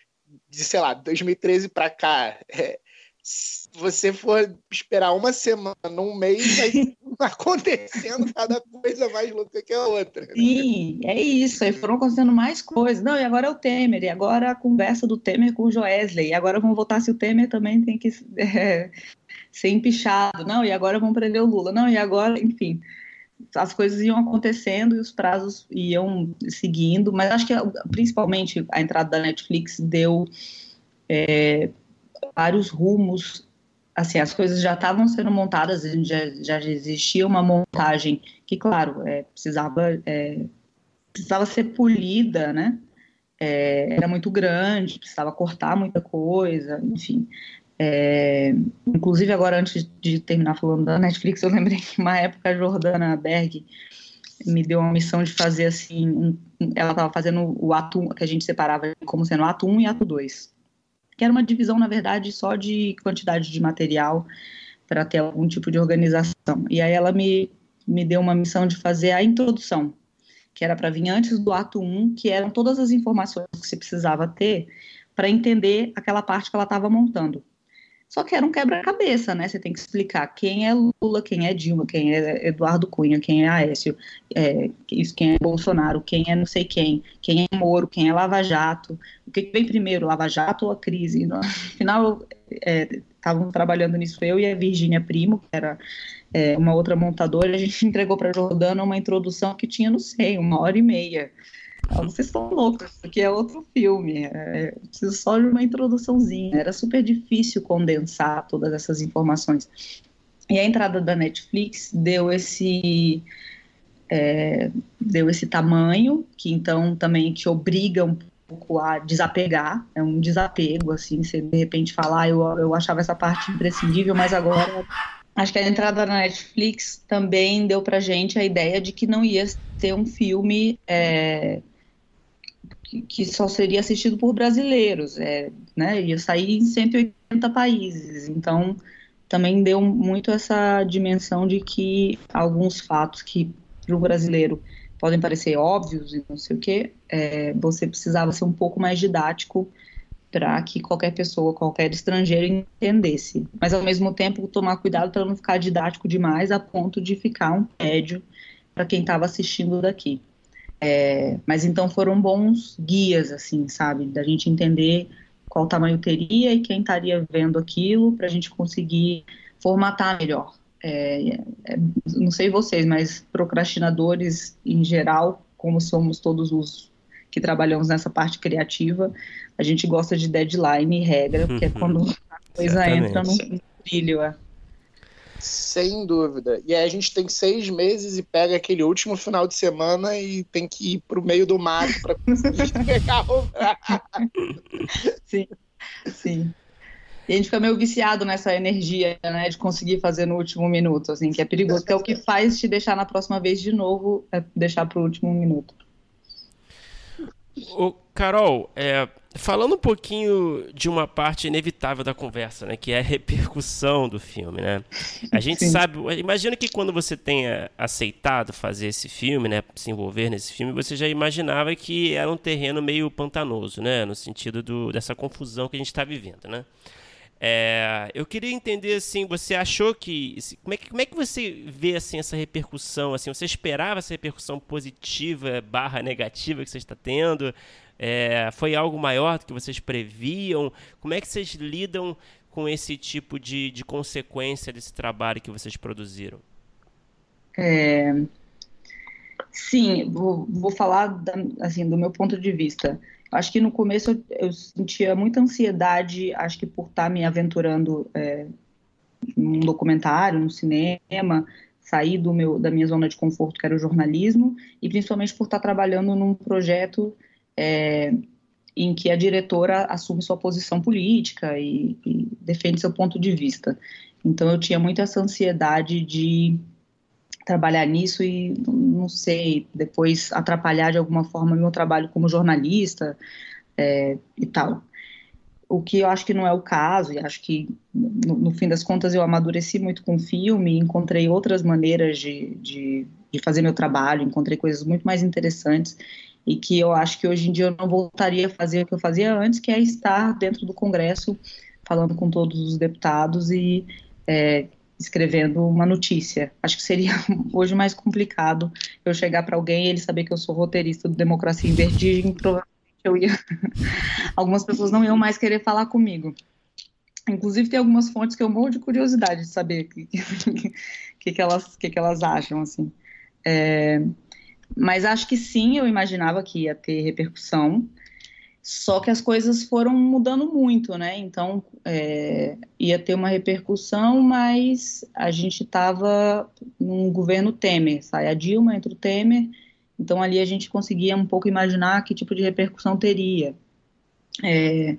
de, sei lá, 2013 para cá, é, se você for esperar uma semana, um mês, vai acontecendo cada coisa mais louca que a outra. Sim, é isso. Aí foram acontecendo mais coisas. Não, e agora é o Temer, e agora a conversa do Temer com o Joesley, e agora vamos votar se o Temer também tem que é, ser empichado. Não, e agora vamos prender o Lula. Não, e agora, enfim. As coisas iam acontecendo e os prazos iam seguindo, mas acho que principalmente a entrada da Netflix deu. É, vários rumos. Assim, as coisas já estavam sendo montadas, já, já existia uma montagem que, claro, é, precisava, é, precisava ser polida, né? É, era muito grande, precisava cortar muita coisa, enfim. É, inclusive, agora, antes de terminar falando da Netflix, eu lembrei que uma época a Jordana Berg me deu uma missão de fazer assim. Um, ela estava fazendo o ato que a gente separava como sendo ato 1 e ato 2 que era uma divisão, na verdade, só de quantidade de material para ter algum tipo de organização. E aí ela me, me deu uma missão de fazer a introdução, que era para vir antes do ato 1, que eram todas as informações que você precisava ter para entender aquela parte que ela estava montando. Só que era um quebra-cabeça, né? Você tem que explicar quem é Lula, quem é Dilma, quem é Eduardo Cunha, quem é Aécio, é, quem é Bolsonaro, quem é não sei quem, quem é Moro, quem é Lava Jato. O que vem primeiro, Lava Jato ou a crise? No final, estavam é, trabalhando nisso eu e a Virgínia Primo, que era é, uma outra montadora, a gente entregou para Jordana uma introdução que tinha, não sei, uma hora e meia. Vocês estão loucos, isso aqui é outro filme. É, preciso só de uma introduçãozinha. Era super difícil condensar todas essas informações. E a entrada da Netflix deu esse é, deu esse tamanho que então também te obriga um pouco a desapegar. É um desapego assim. Você de repente falar, ah, eu, eu achava essa parte imprescindível, mas agora Acho que a entrada na Netflix também deu pra gente a ideia de que não ia ter um filme é, que, só seria assistido por brasileiros, é, né? Ia sair em 180 países. Então, também deu muito essa dimensão de que alguns fatos que para o brasileiro podem parecer óbvios e não sei o que, é, você precisava ser um pouco mais didático para que qualquer pessoa, qualquer estrangeiro entendesse. Mas ao mesmo tempo tomar cuidado para não ficar didático demais a ponto de ficar um tédio para quem estava assistindo daqui. É, mas então foram bons guias, assim, sabe, da gente entender qual tamanho teria e quem estaria vendo aquilo para a gente conseguir formatar melhor. É, é, não sei vocês, mas procrastinadores em geral, como somos todos os que trabalhamos nessa parte criativa, a gente gosta de deadline e regra, porque é quando a coisa entra no brilho. É. Sem dúvida. E aí a gente tem seis meses e pega aquele último final de semana e tem que ir para o meio do mato para conseguir pegar o Sim, sim. E a gente fica meio viciado nessa energia, né, de conseguir fazer no último minuto, assim, que é perigoso, que é o que faz te deixar na próxima vez de novo, é deixar para o último minuto. O Carol, é, falando um pouquinho de uma parte inevitável da conversa, né, que é a repercussão do filme, né? A gente Sim. sabe, imagina que quando você tenha aceitado fazer esse filme, né, se envolver nesse filme, você já imaginava que era um terreno meio pantanoso, né, no sentido do, dessa confusão que a gente está vivendo, né? É, eu queria entender assim, você achou que como é que como é que você vê assim essa repercussão assim? Você esperava essa repercussão positiva barra negativa que você está tendo? É, foi algo maior do que vocês previam? Como é que vocês lidam com esse tipo de, de consequência desse trabalho que vocês produziram? É, sim, vou, vou falar da, assim do meu ponto de vista. Acho que no começo eu, eu sentia muita ansiedade, acho que por estar me aventurando é, num documentário, no cinema, sair do meu, da minha zona de conforto, que era o jornalismo, e principalmente por estar trabalhando num projeto é, em que a diretora assume sua posição política e, e, defende seu ponto de vista. Então eu tinha muito essa ansiedade de trabalhar nisso e não sei depois atrapalhar de alguma forma meu trabalho como jornalista é, e tal o que eu acho que não é o caso e acho que no, no, fim das contas eu amadureci muito com o filme encontrei outras maneiras de, de, de, fazer meu trabalho encontrei coisas muito mais interessantes e que eu acho que hoje em dia eu não voltaria a fazer o que eu fazia antes que é estar dentro do Congresso falando com todos os deputados e é, escrevendo uma notícia. Acho que seria hoje mais complicado eu chegar para alguém e ele saber que eu sou roteirista do Democracia em Vertigem, provavelmente eu ia. algumas pessoas não iam mais querer falar comigo. Inclusive, tem algumas fontes que eu morro de curiosidade de saber o que, que, que, elas, que, que elas acham, assim. É, mas acho que sim, eu imaginava que ia ter repercussão. Só que as coisas foram mudando muito, né? Então, é, ia ter uma repercussão, mas a gente estava num governo Temer. Sai a Dilma, entra o Temer. Então, ali a gente conseguia um pouco imaginar que tipo de repercussão teria. É,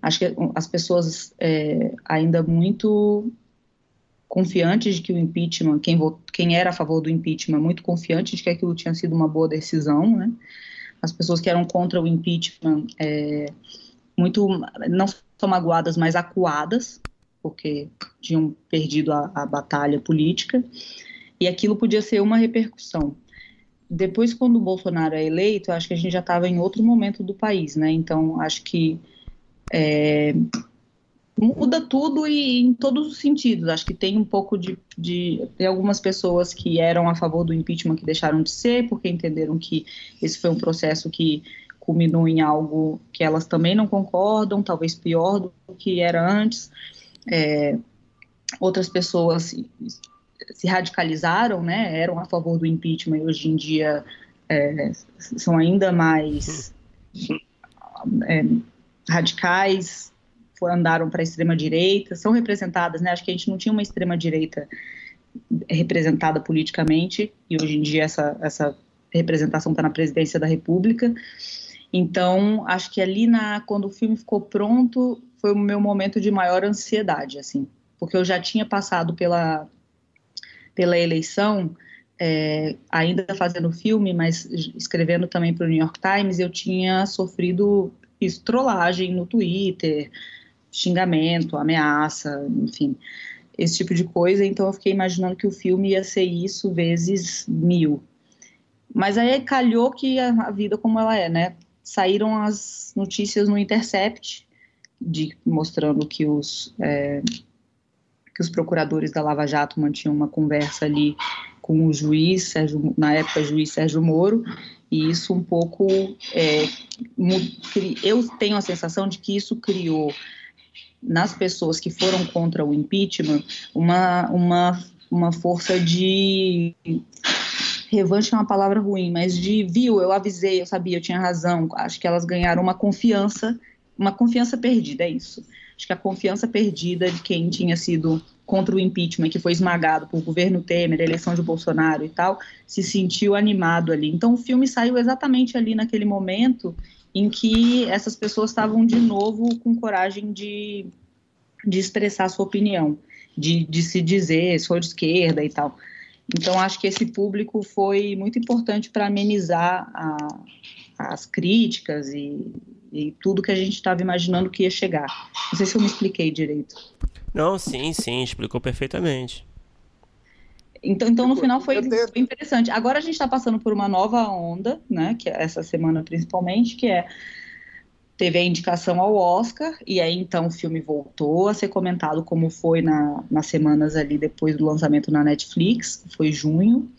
acho que as pessoas é, ainda muito confiantes de que o impeachment, quem, quem era a favor do impeachment, muito confiante de que aquilo tinha sido uma boa decisão, né? as pessoas que eram contra o impeachment é, muito, não só magoadas, mas acuadas, porque tinham perdido a, a batalha política, e aquilo podia ser uma repercussão. Depois, quando o Bolsonaro é eleito, acho que a gente já estava em outro momento do país, né? Então, acho que é, muda tudo e em todos os sentidos. Acho que tem um pouco de, de. Tem algumas pessoas que eram a favor do impeachment que deixaram de ser, porque entenderam que esse foi um processo que culminou em algo que elas também não concordam, talvez pior do que era antes. É, outras pessoas se, se, radicalizaram, né, eram a favor do impeachment e hoje em dia é, são ainda mais é, radicais, andaram para a extrema direita, são representadas, né? Acho que a gente não tinha uma extrema direita representada politicamente e hoje em dia essa, essa representação está na presidência da República. Então, acho que ali na quando o filme ficou pronto, foi o meu momento de maior ansiedade, assim, porque eu já tinha passado pela pela eleição, é, ainda fazendo filme, mas escrevendo também para o New York Times, eu tinha sofrido isso, trollagem no Twitter, xingamento, ameaça, enfim, esse tipo de coisa. Então eu fiquei imaginando que o filme ia ser isso vezes mil. Mas aí calhou que a, vida como ela é, né? Saíram as notícias no Intercept de, mostrando que os é, que os procuradores da Lava Jato mantinham uma conversa ali com o juiz, Sérgio, na época juiz Sérgio Moro, e isso um pouco é, eu tenho a sensação de que isso criou nas pessoas que foram contra o impeachment uma, uma, uma força de revanche é uma palavra ruim, mas de viu, eu avisei, eu sabia, eu tinha razão. Acho que elas ganharam uma confiança, uma confiança perdida, é isso. Acho que a confiança perdida de quem tinha sido contra o impeachment, que foi esmagado por governo Temer, eleição de Bolsonaro e tal, se sentiu animado ali. Então o filme saiu exatamente ali naquele momento em que essas pessoas estavam de novo com coragem de, de expressar sua opinião, de, de se dizer sou de esquerda e tal. Então, acho que esse público foi muito importante para amenizar a, as críticas e, e, tudo que a gente estava imaginando que ia chegar. Não sei se eu me expliquei direito. Não, sim, sim, explicou perfeitamente. Então, então no final foi, foi interessante. Agora a gente está passando por uma nova onda, né? Que é essa semana principalmente, que é teve a indicação ao Oscar e aí então o filme voltou a ser comentado como foi na, nas semanas ali depois do lançamento na Netflix, foi junho.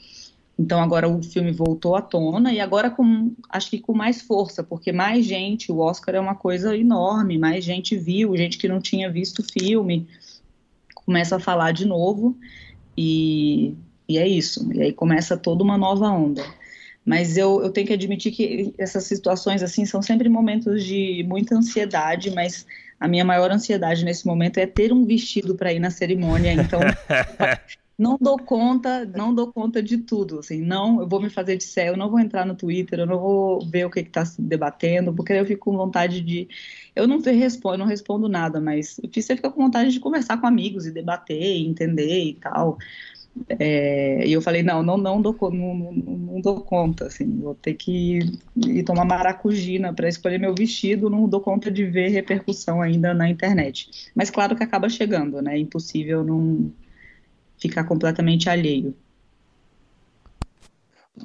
Então agora o filme voltou à tona e agora com acho que com mais força, porque mais gente, o Oscar é uma coisa enorme, mais gente viu, gente que não tinha visto o filme começa a falar de novo e, e é isso. E aí começa toda uma nova onda. Mas eu, eu tenho que admitir que essas situações assim são sempre momentos de muita ansiedade, mas a minha maior ansiedade nesse momento é ter um vestido para ir na cerimônia. Então não dou conta, não dou conta de tudo. Assim, não, eu vou me fazer de céu, eu não vou entrar no Twitter, eu não vou ver o que está se debatendo, porque eu fico com vontade de. Eu não respondo, não respondo nada, mas você fica com vontade de conversar com amigos e debater, entender e tal. É, e eu falei, não, não, não dou, não, não, dou conta, assim, vou ter que ir tomar maracujina para escolher meu vestido, não dou conta de ver repercussão ainda na internet. Mas claro que acaba chegando, né? É impossível não ficar completamente alheio.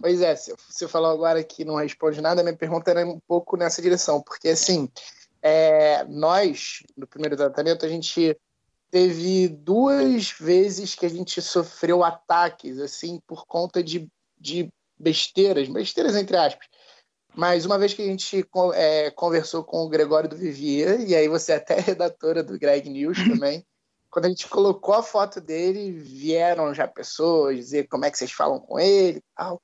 Pois é, você falou agora que não responde nada, minha pergunta era um pouco nessa direção, porque assim, é, nós, no primeiro tratamento, a gente teve duas vezes que a gente sofreu ataques, assim, por conta de, de besteiras, besteiras entre aspas. Mas uma vez que a gente é, conversou com o Gregório do Vivier, e aí você é até é redatora do Greg News também, quando a gente colocou a foto dele, vieram já pessoas dizer como é que vocês falam com ele e tal.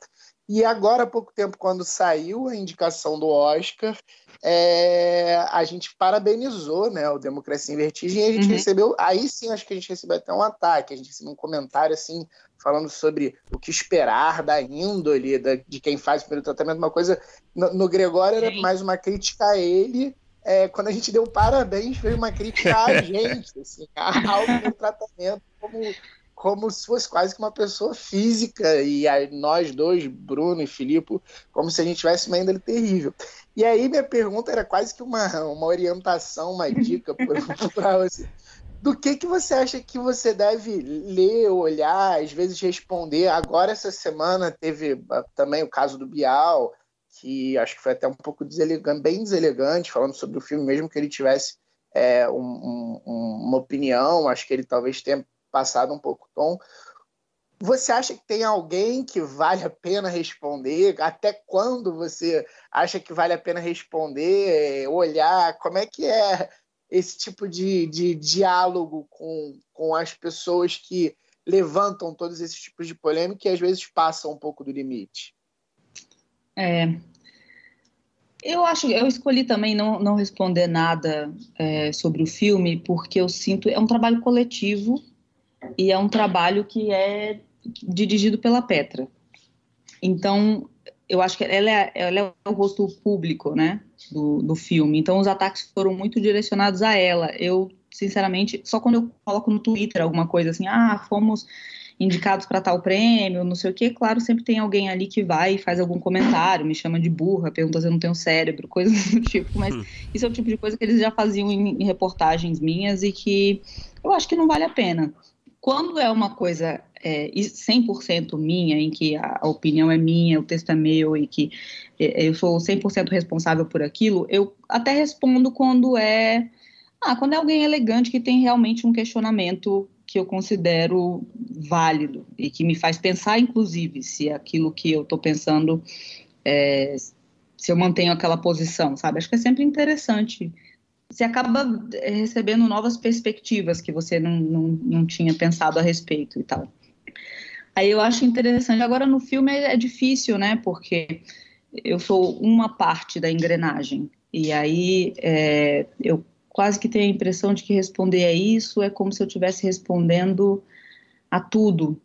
E agora, há pouco tempo, quando saiu a indicação do Oscar, é, a gente parabenizou né, o Democracia em Vertigem e a gente uhum. recebeu, aí sim acho que a gente recebeu até um ataque, a gente recebeu um comentário assim, falando sobre o que esperar da índole da, de quem faz o primeiro tratamento, uma coisa, no, no Gregório era mais uma crítica a ele, é, quando a gente deu parabéns, veio uma crítica a gente, assim, ao tratamento como como se fosse quase que uma pessoa física, e aí nós dois, Bruno e Filipe, como se a gente tivesse uma índole terrível. E aí minha pergunta era quase que uma, uma orientação, uma dica para você. do que, que você acha que você deve ler, olhar, às vezes responder. Agora, essa semana, teve ah, também o caso do Bial, que acho que foi até um pouco deselegante, bem deselegante, falando sobre o filme, mesmo que ele tivesse é, um, um, uma opinião, acho que ele talvez tenha passado um pouco tom. Você acha que tem alguém que vale a pena responder? Até quando você acha que vale a pena responder, olhar? Como é que é esse tipo de, de diálogo com, com as pessoas que levantam todos esses tipos de polêmica e às vezes passam um pouco do limite. É, eu acho, eu escolhi também não, não responder nada é, sobre o filme porque eu sinto é um trabalho coletivo e é um trabalho que é dirigido pela Petra. Então eu acho que ela é, ela é o rosto público, né, do, do filme. Então os ataques foram muito direcionados a ela. Eu, sinceramente, só quando eu coloco no Twitter alguma coisa assim, ah, fomos indicados para tal prêmio, não sei o quê, claro, sempre tem alguém ali que vai e faz algum comentário, me chama de burra, pergunta se eu não tenho cérebro, coisas do tipo, mas hum. isso é o tipo de coisa que eles já faziam em, em reportagens minhas e que eu acho que não vale a pena. Quando é uma coisa é, 100% minha, em que a, opinião é minha, o texto é meu e que é, eu sou 100% responsável por aquilo, eu até respondo quando é, ah, quando é alguém elegante que tem realmente um questionamento que eu considero válido e que me faz pensar, inclusive, se aquilo que eu estou pensando, é, se eu mantenho aquela posição, sabe? Acho que é sempre interessante você acaba é, recebendo novas perspectivas que você não, não, não tinha pensado a respeito e tal. Aí eu acho interessante. Agora no filme é, é difícil, né? Porque eu sou uma parte da engrenagem. E aí é, eu quase que tenho a impressão de que responder a isso é como se eu estivesse respondendo a tudo.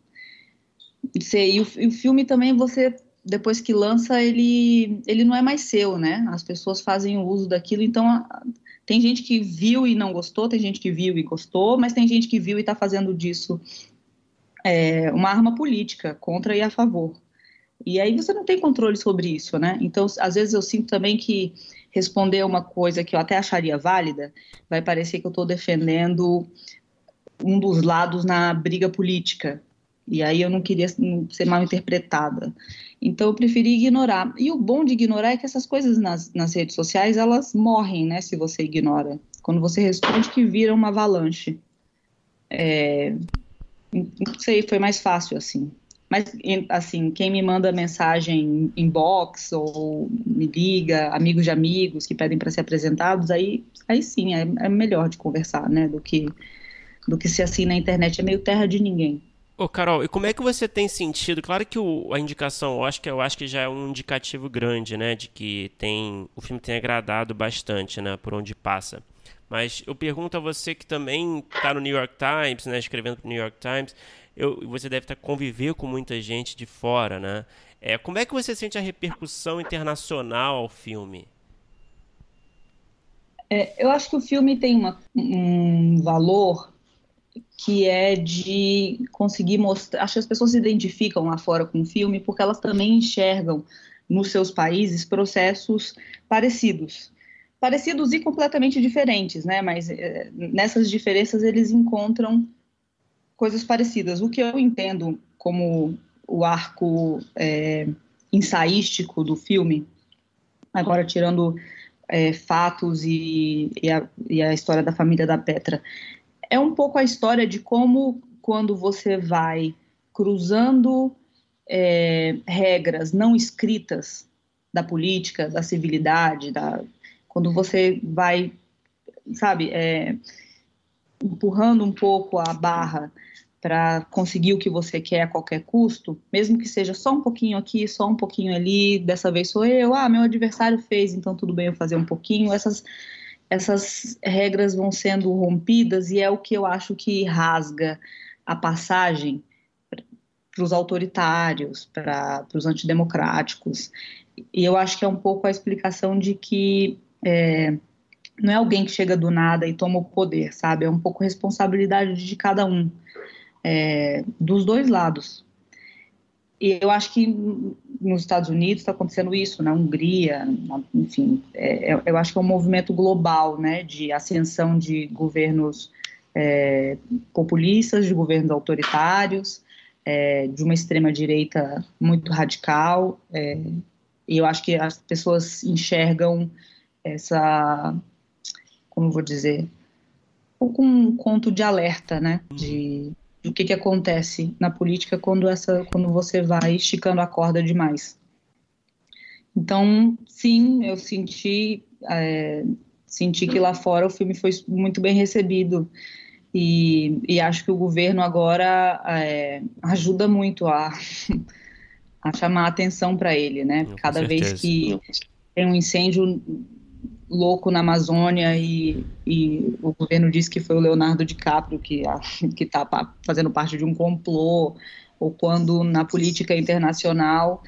E o, e o filme também você depois que lança ele ele não é mais seu, né? As pessoas fazem o uso daquilo, então a, tem gente que viu e não gostou, tem gente que viu e gostou, mas tem gente que viu e está fazendo disso é, uma arma política contra e a favor. E aí você não tem controle sobre isso, né? Então, às vezes eu sinto também que responder uma coisa que eu até acharia válida vai parecer que eu estou defendendo um dos lados na briga política. E aí eu não queria ser mal interpretada. Então eu preferi ignorar. E o bom de ignorar é que essas coisas nas, nas redes sociais, elas morrem, né? Se você ignora. Quando você responde que vira uma avalanche. É, não sei, foi mais fácil assim. Mas, assim, quem me manda mensagem inbox ou me liga, amigos de amigos que pedem para ser apresentados, aí, aí sim, é, é, melhor de conversar, né? Do que, do que se assim na internet, é meio terra de ninguém. Ô, Carol, e como é que você tem sentido? Claro que o, a indicação Oscar, eu acho que já é um indicativo grande, né? De que tem, o filme tem agradado bastante, né? Por onde passa. Mas eu pergunto a você que também está no New York Times, né, escrevendo para o New York Times, eu, você deve estar tá, conviver com muita gente de fora, né? É, como é que você sente a repercussão internacional ao filme? É, eu acho que o filme tem uma, um valor que é de conseguir mostrar. Acho que as pessoas se identificam lá fora com o filme porque elas também enxergam nos seus países processos parecidos parecidos e completamente diferentes, né? Mas é, nessas diferenças eles encontram coisas parecidas. O que eu entendo como o arco é, ensaístico do filme, agora tirando é, fatos e, e, a, e a história da família da Petra, é um pouco a história de como quando você vai cruzando é, regras não escritas da política, da civilidade, da, quando você vai, sabe, é, empurrando um pouco a barra para conseguir o que você quer a qualquer custo, mesmo que seja só um pouquinho aqui, só um pouquinho ali, dessa vez sou eu, ah, meu adversário fez, então tudo bem eu fazer um pouquinho, essas essas regras vão sendo rompidas e é o que eu acho que rasga a passagem para os autoritários, para os antidemocráticos. E eu acho que é um pouco a explicação de que é, não é alguém que chega do nada e toma o poder, sabe? É um pouco responsabilidade de cada um, é, dos dois lados. E eu acho que nos Estados Unidos está acontecendo isso, na Hungria, enfim, é, é, eu acho que é um movimento global, né, de ascensão de governos é, populistas, de governos autoritários, é, de uma extrema direita muito radical. É, e eu acho que as pessoas enxergam essa, como vou dizer, um um conto de alerta, né, de do que, que acontece na política quando essa, quando você vai esticando a corda demais. Então, sim, eu senti, é, senti que lá fora o filme foi muito bem recebido e, e acho que o governo agora é, ajuda muito a, a chamar a atenção para ele, né? Cada vez que tem um incêndio louco na Amazônia e, e, o governo diz que foi o Leonardo DiCaprio que está fazendo parte de um complô ou quando na política internacional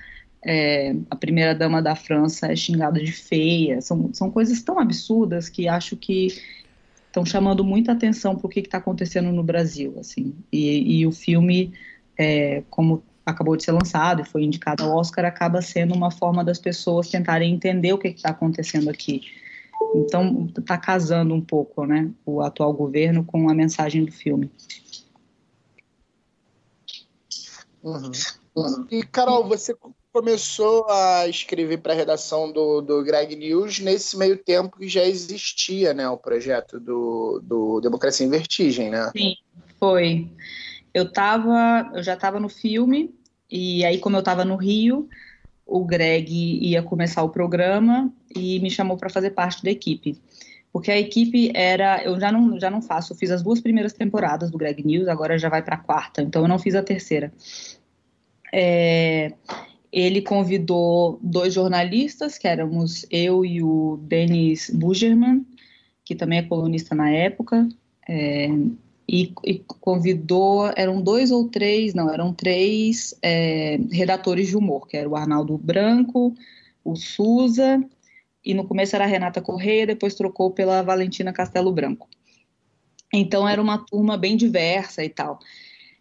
é, a primeira dama da França é xingada de feia. São, são coisas tão absurdas que acho que estão chamando muita atenção para o que está acontecendo no Brasil. assim. E, e o filme, é, como acabou de ser lançado e foi indicado ao Oscar, acaba sendo uma forma das pessoas tentarem entender o que está acontecendo aqui. Então, está casando um pouco né, o atual governo com a mensagem do filme. Uhum. Uhum. E, Carol, você começou a escrever para a redação do, do Greg News nesse meio tempo que já existia né, o projeto do, do Democracia em Vertigem, né? Sim, foi. Eu, tava, eu já estava no filme, e aí, como eu estava no Rio, o Greg ia começar o programa e me chamou para fazer parte da equipe. Porque a equipe era. Eu já não, já não faço, fiz as duas primeiras temporadas do Greg News, agora já vai para a quarta, então eu não fiz a terceira. É, ele convidou dois jornalistas, que éramos eu e o Denis Bugerman, que também é colunista na época, é, e, e, convidou, eram dois ou três, não, eram três é, redatores de humor, que era o Arnaldo Branco, o Suza, e no começo era a Renata Correia, depois trocou pela Valentina Castelo Branco. Então era uma turma bem diversa e tal.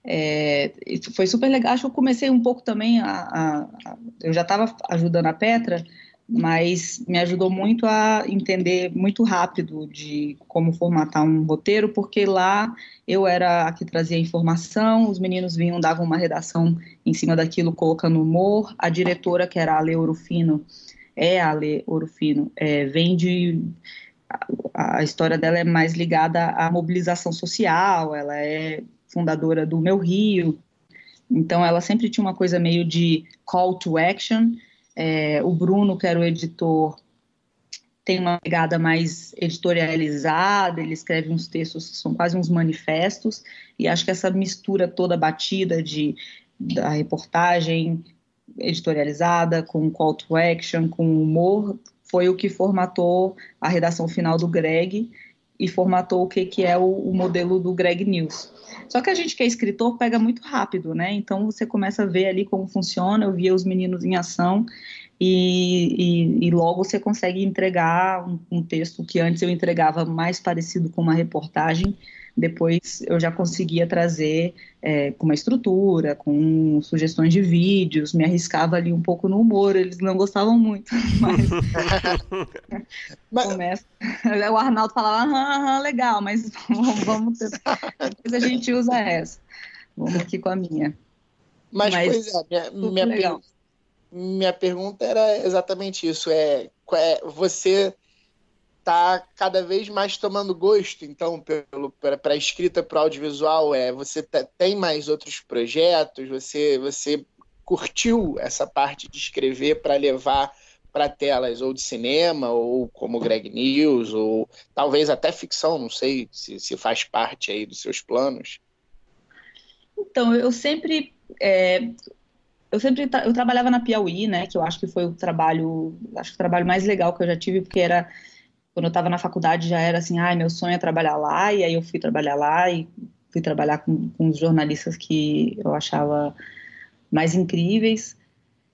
É, foi super legal. Acho que eu comecei um pouco também a. a, a eu já estava ajudando a Petra, mas me ajudou muito a entender muito rápido de como formatar um roteiro, porque lá eu era a que trazia informação, os meninos vinham, davam uma redação em cima daquilo, colocando humor. A diretora, que era a Ale Orofino, é a Ale Orofino, é, vem de. A, a história dela é mais ligada à mobilização social, ela é fundadora do Meu Rio. Então, ela sempre tinha uma coisa meio de call to action. É, o Bruno, que era o editor, tem uma pegada mais editorializada, ele escreve uns textos que são quase uns manifestos, e acho que essa mistura toda batida de, da reportagem editorializada, com call to action, com humor, foi o que formatou a redação final do Greg e formatou o que, que é o, o modelo do Greg News. Só que a gente que é escritor pega muito rápido, né? Então você começa a ver ali como funciona. Eu via os meninos em ação e, e, e logo você consegue entregar um, um, texto que antes eu entregava mais parecido com uma reportagem. Depois eu já conseguia trazer é, com uma estrutura, com sugestões de vídeos, me arriscava ali um pouco no humor, eles não gostavam muito, mas, mas... Começa... o Arnaldo falava, aham, aham, legal, mas vamos, vamos ter... depois a gente usa essa, vamos aqui com a minha. Mas, mas pois é, minha, minha, per... minha pergunta era exatamente isso, é, é você tá cada vez mais tomando gosto, então, para a escrita para audiovisual, é você tem mais outros projetos, você você curtiu essa parte de escrever para levar para telas ou de cinema ou como Greg News ou talvez até ficção, não sei se, se faz parte aí dos seus planos. Então, eu sempre é, eu sempre eu trabalhava na Piauí, né, que eu acho que foi o trabalho, acho que o trabalho mais legal que eu já tive, porque era quando eu estava na faculdade já era assim, ai, meu sonho é trabalhar lá, e aí eu fui trabalhar lá e fui trabalhar com, com os jornalistas que eu achava mais incríveis.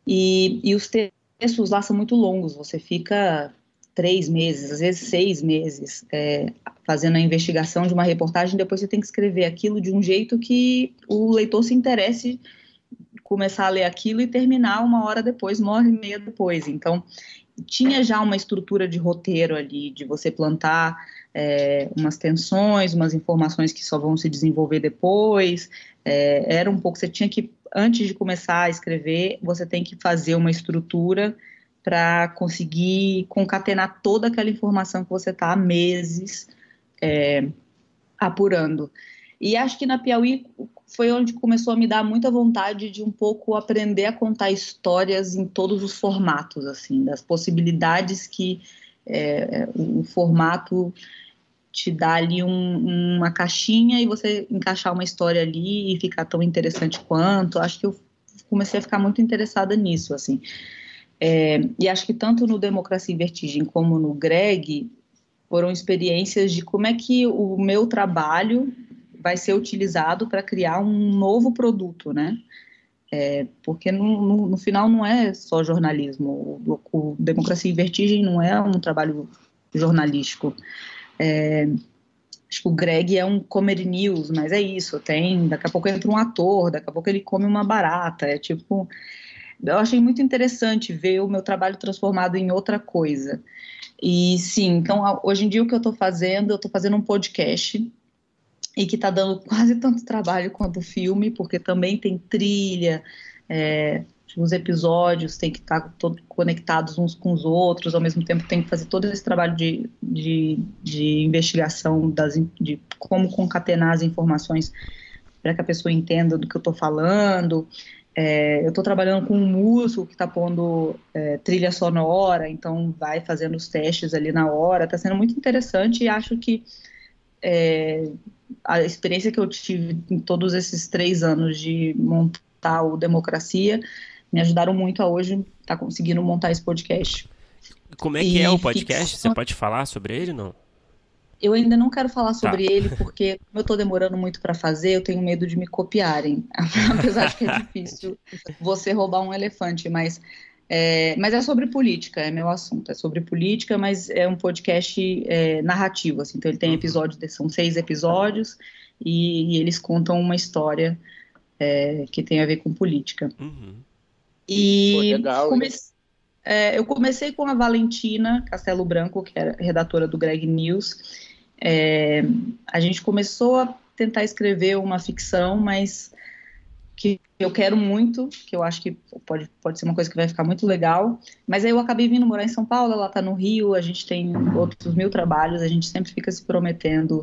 E, e os textos lá são muito longos, você fica três meses, às vezes seis meses, é, fazendo a investigação de uma reportagem, depois você tem que escrever aquilo de um jeito que o leitor se interesse começar a ler aquilo e terminar uma hora depois, uma hora e meia depois. Então, tinha já uma estrutura de roteiro ali, de você plantar é, umas tensões, umas informações que só vão se desenvolver depois. É, era um pouco, você tinha que, antes de começar a escrever, você tem que fazer uma estrutura para conseguir concatenar toda aquela informação que você está há meses é, apurando. E acho que na Piauí foi onde começou a me dar muita vontade de um pouco aprender a contar histórias em todos os formatos, assim, das possibilidades que é, o formato te dá ali um, uma caixinha e você encaixar uma história ali e ficar tão interessante quanto. Acho que eu comecei a ficar muito interessada nisso, assim. É, e acho que tanto no Democracia em Vertigem como no Greg foram experiências de como é que o meu trabalho vai ser utilizado para criar um novo produto, né? É, porque no, no, no, final não é só jornalismo. O, o, Democracia em Vertigem não é um trabalho jornalístico. É, que o Greg é um comedy news, mas é isso, tem, daqui a pouco entra um ator, daqui a pouco ele come uma barata, é tipo, eu achei muito interessante ver o meu trabalho transformado em outra coisa. E sim, então hoje em dia o que eu estou fazendo, eu estou fazendo um podcast e que está dando quase tanto trabalho quanto o filme, porque também tem trilha, é, os episódios têm que estar conectados uns com os outros, ao mesmo tempo tem que fazer todo esse trabalho de, de, de investigação das, de como concatenar as informações para que a pessoa entenda do que eu estou falando. É, eu estou trabalhando com um músico que está pondo é, trilha sonora, então vai fazendo os testes ali na hora. Está sendo muito interessante e acho que é, a experiência que eu tive em todos esses três anos de montar o Democracia me ajudaram muito a hoje estar tá conseguindo montar esse podcast. Como é que e é o podcast? Você pode falar sobre ele não? Eu ainda não quero falar sobre tá. ele porque como eu estou demorando muito para fazer, eu tenho medo de me copiarem. Apesar de que é difícil você roubar um elefante, mas é, mas é sobre política, é meu assunto. É sobre política, mas é um podcast é, narrativo. Assim, então ele tem uhum. episódios, são seis episódios e, e eles contam uma história é, que tem a ver com política. Uhum. E Pô, legal, come... é, eu comecei com a Valentina Castelo Branco, que era redatora do Greg News. É, a gente começou a tentar escrever uma ficção, mas que eu quero muito, que eu acho que pode, pode ser uma coisa que vai ficar muito legal. Mas aí eu acabei vindo morar em São Paulo, ela está no Rio, a gente tem outros mil trabalhos, a gente sempre fica se prometendo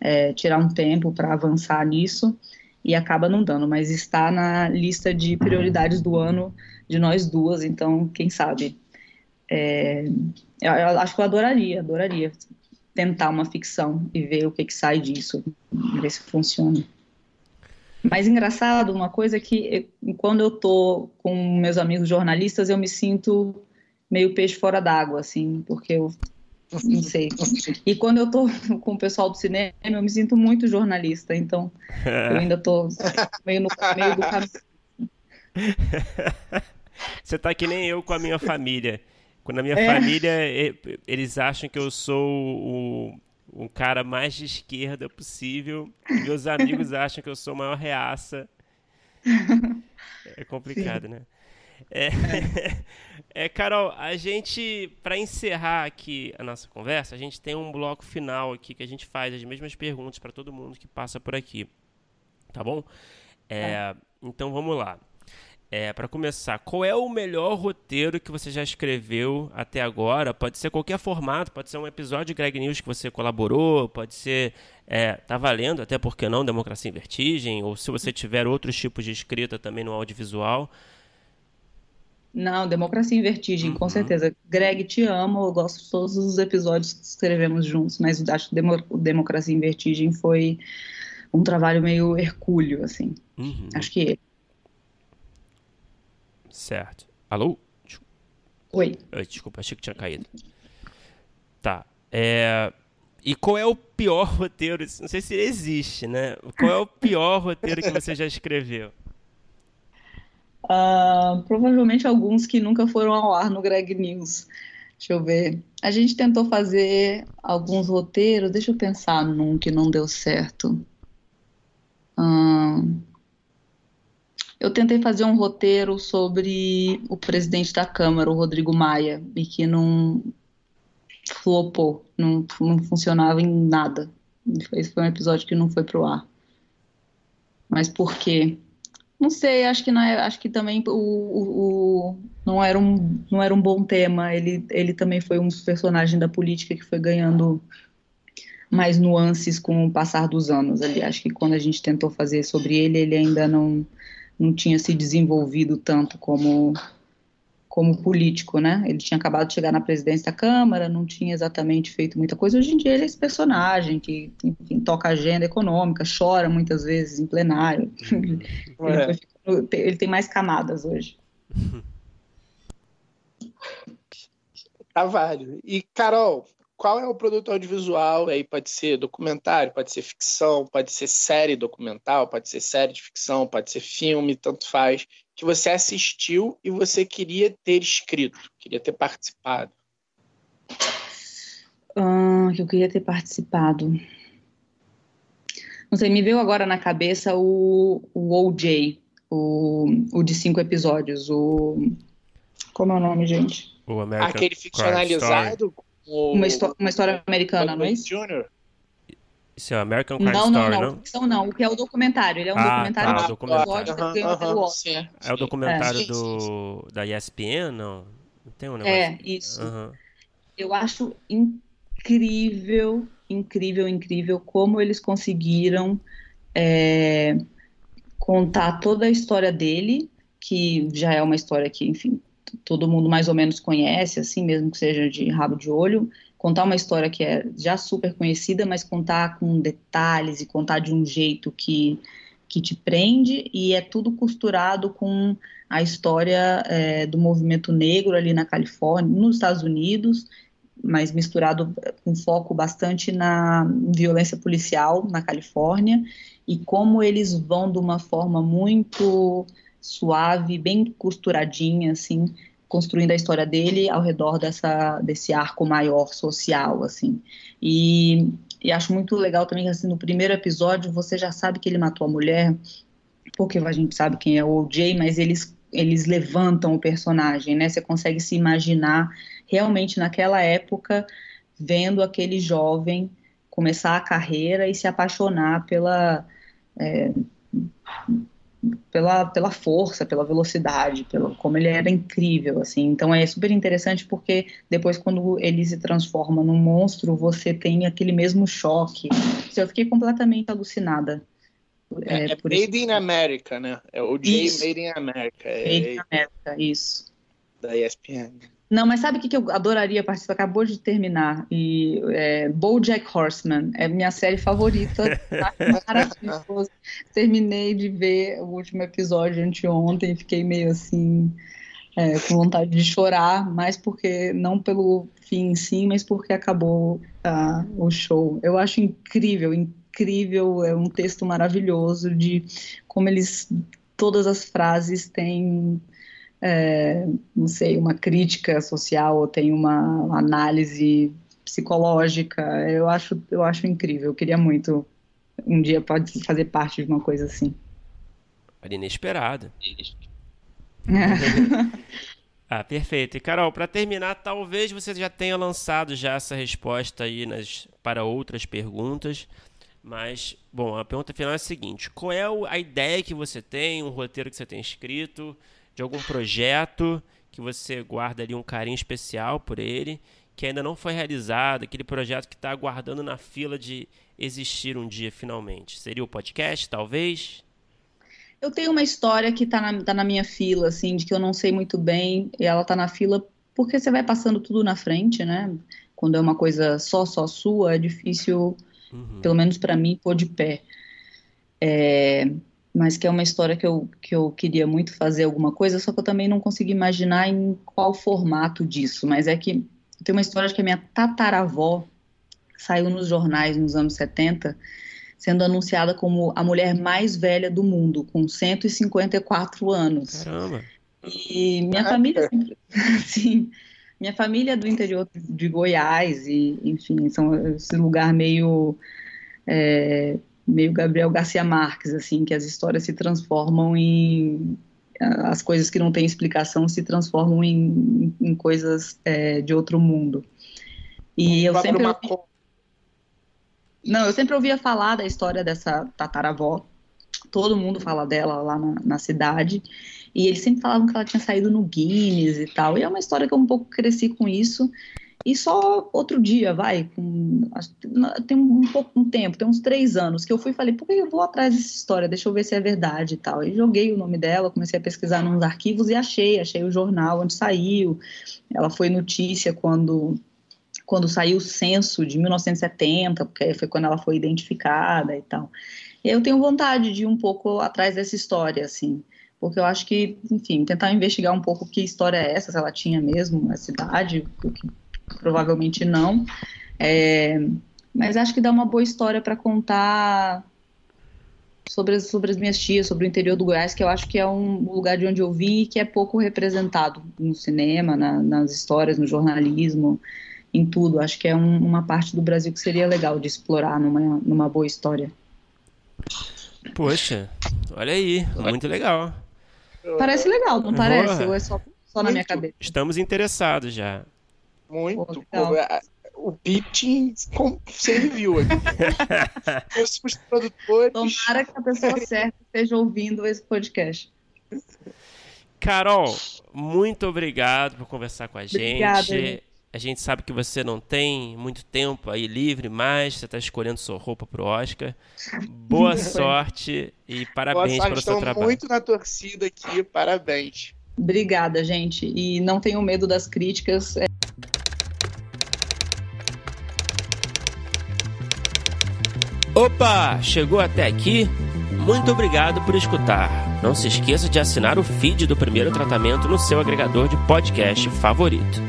é, tirar um tempo para avançar nisso e acaba não dando, mas está na lista de prioridades do ano de nós duas, então quem sabe. É, eu, eu, acho que eu adoraria, adoraria tentar uma ficção e ver o que, que sai disso, ver se funciona. Mas engraçado, uma coisa que quando eu tô com meus amigos jornalistas, eu me sinto meio peixe fora d'água, assim, porque eu não sei. E quando eu tô com o pessoal do cinema, eu me sinto muito jornalista, então eu ainda tô meio no meio do caminho. Você tá que nem eu com a minha família. Quando a minha é. família, eles acham que eu sou o, o cara mais de esquerda possível. Meus amigos acham que eu sou a maior reaça. É complicado, Sim. né? É, é. é, Carol, a gente, para encerrar aqui a nossa conversa, a gente tem um bloco final aqui que a gente faz as mesmas perguntas para todo mundo que passa por aqui. Tá bom? É, é. Então vamos lá. É, para começar, qual é o melhor roteiro que você já escreveu até agora? Pode ser qualquer formato, pode ser um episódio de Greg News que você colaborou, pode ser. É, tá valendo, até porque não, Democracia em Vertigem, ou se você tiver outros tipos de escrita também no audiovisual. Não, Democracia em Vertigem, uhum. com certeza. Greg, te amo, eu gosto de todos os episódios que escrevemos juntos, mas acho que Democracia em Vertigem foi um trabalho meio hercúleo, assim. Uhum. Acho que Certo. Alô? Oi. Desculpa, achei que tinha caído. Tá. É... E qual é o pior roteiro? Não sei se existe, né? Qual é o pior roteiro que você já escreveu? Uh, provavelmente alguns que nunca foram ao ar no Greg News. Deixa eu ver. A gente tentou fazer alguns roteiros, deixa eu pensar num que não deu certo. Uh, eu tentei fazer um roteiro sobre o presidente da Câmara, o Rodrigo Maia, e que não, flopou, não, não funcionava em nada. Esse foi um episódio que não foi pro ar. Mas por quê? Não sei, acho que, é, acho que também o, o, o, não, era um, não era um bom tema. Ele, ele também foi um personagem da política que foi ganhando mais nuances com o passar dos anos ali. Acho que quando a gente tentou fazer sobre ele, ele ainda não, não tinha se desenvolvido tanto como como político, né? Ele tinha acabado de chegar na presidência da Câmara, não tinha exatamente feito muita coisa. Hoje em dia ele é esse personagem que, enfim, toca agenda econômica, chora muitas vezes em plenário. É. ele, ele, tem mais camadas hoje. Carvalho. E, Carol, qual é o produto audiovisual? Aí pode ser documentário, pode ser ficção, pode ser série documental, pode ser série de ficção, pode ser filme, tanto faz, que você assistiu e você queria ter escrito, queria ter participado. Ah, que eu queria ter participado. Não sei, me veio agora na cabeça o, o OJ, o, o de cinco episódios, o... Como é o nome, gente? O American Aquele ficcionalizado uma, uma história americana, não é isso? Jr. Isso é American Crime não, Story, não? Não, não, ficção não. O que é o documentário. Ele é um ah, documentário tá, de documentário. Uhum, uhum, sim, é o documentário é. do, da ESPN, não? Não tem um negócio? É, isso. Uhum. Eu acho incrível, incrível, incrível como eles conseguiram é, contar toda a história dele, que já é uma história que, enfim, todo mundo mais ou menos conhece, assim, mesmo que seja de rabo de olho, contar uma história que é já super conhecida, mas contar com detalhes e contar de um jeito que, que te prende, e é tudo costurado com a história é, do movimento negro ali na Califórnia, nos Estados Unidos, mas misturado com foco bastante na violência policial na Califórnia, e como eles vão de uma forma muito suave, bem costuradinha, assim, construindo a história dele ao redor dessa, desse arco maior social, assim. E, e acho muito legal também que, assim, no primeiro episódio, você já sabe que ele matou a mulher, porque a gente sabe quem é o OJ, mas eles, eles levantam o personagem, né? Você consegue se imaginar realmente naquela época, vendo aquele jovem começar a carreira e se apaixonar pela... É, pela, pela força, pela velocidade, pelo como ele era incrível, assim. Então é super interessante porque depois quando ele se transforma num monstro, você tem aquele mesmo choque. Eu fiquei completamente alucinada. É, é, é Made in America, né? É o J Made in America. É, Made in America, isso. Da ESPN. Não, mas sabe o que, que eu adoraria participar? Acabou de terminar. E é, BoJack Horseman é minha série favorita. Tá maravilhoso. Terminei de ver o último episódio anteontem e fiquei meio assim é, com vontade de chorar, mais porque não pelo fim em si, mas porque acabou uh, o show. Eu acho incrível, incrível. É um texto maravilhoso de como eles todas as frases têm é, não sei, uma crítica social ou tem uma análise psicológica. Eu acho, eu acho incrível. Eu queria muito um dia pode fazer parte de uma coisa assim. Inesperada. ah, perfeito. E Carol, para terminar, talvez você já tenha lançado já essa resposta aí nas, para outras perguntas. Mas, bom, a pergunta final é a seguinte: qual é a ideia que você tem, um roteiro que você tem escrito? De algum projeto que você guarda ali um carinho especial por ele, que ainda não foi realizado, aquele projeto que está aguardando na fila de existir um dia finalmente? Seria o podcast, talvez? Eu tenho uma história que está na, tá na minha fila, assim, de que eu não sei muito bem, e ela está na fila porque você vai passando tudo na frente, né? Quando é uma coisa só, só sua, é difícil, uhum. pelo menos para mim, pôr de pé. É, mas que é uma história que eu, que eu queria muito fazer alguma coisa, só que eu também não consegui imaginar em qual formato disso. Mas é que tem uma história de que a minha tataravó saiu nos jornais nos anos 70, sendo anunciada como a mulher mais velha do mundo, com 154 anos. Caramba! E minha ah, família sempre, sim, minha família é do interior de Goiás e, enfim, são esse lugar meio é, meio Gabriel Garcia Marques, assim, que as histórias se transformam em as coisas que não têm explicação se transformam em, em coisas é, de outro mundo. E eu sempre ouvi... Não, eu sempre ouvia falar da história dessa tataravó. Todo mundo fala dela lá na, na cidade. E eles sempre falavam que ela tinha saído no Guinness e tal. E é uma história que eu um pouco cresci com isso. E só outro dia, vai, tem um, pouco um tempo, tem uns três anos, que eu fui e falei, por que eu vou atrás dessa história? Deixa eu ver se é verdade e tal. E joguei o nome dela, comecei a pesquisar nos arquivos e achei, achei o jornal onde saiu. Ela foi notícia quando quando saiu o censo de 1970, porque foi quando ela foi identificada e tal. E eu tenho vontade de ir um pouco atrás dessa história, assim, porque eu acho que, enfim, tentar investigar um pouco que história é essa, se ela tinha mesmo essa idade, o que provavelmente não. É, mas acho que dá uma boa história para contar sobre as, sobre as minhas tias, sobre o interior do Goiás, que eu acho que é um lugar de onde eu vi e que é pouco representado no cinema, na, nas histórias, no jornalismo, em tudo. Acho que é um, uma parte do Brasil que seria legal de explorar numa, numa boa história. Poxa, olha aí, muito legal. Parece legal, não parece? Ou é só, só na minha cabeça? Estamos interessados já. Muito. Pô, o pitching serviu aqui. os produtores. Tomara que a pessoa certa esteja ouvindo esse podcast. Carol, muito obrigado por conversar com a Obrigada, gente. A gente sabe que você não tem muito tempo aí livre, mas você está escolhendo sua roupa para o Oscar. Boa sorte e parabéns pelo seu trabalho. muito na torcida aqui, parabéns. Obrigada, gente. E não tenham medo das críticas. Opa, chegou até aqui? Muito obrigado por escutar. Não se esqueça de assinar o feed do primeiro tratamento no seu agregador de podcast favorito.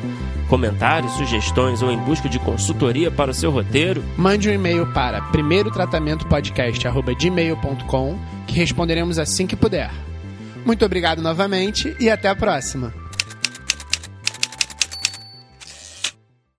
Comentários, sugestões ou em busca de consultoria para o seu roteiro? Mande um e-mail para primeirotratamentopodcast.gmail.com que responderemos assim que puder. Muito obrigado novamente e até a próxima.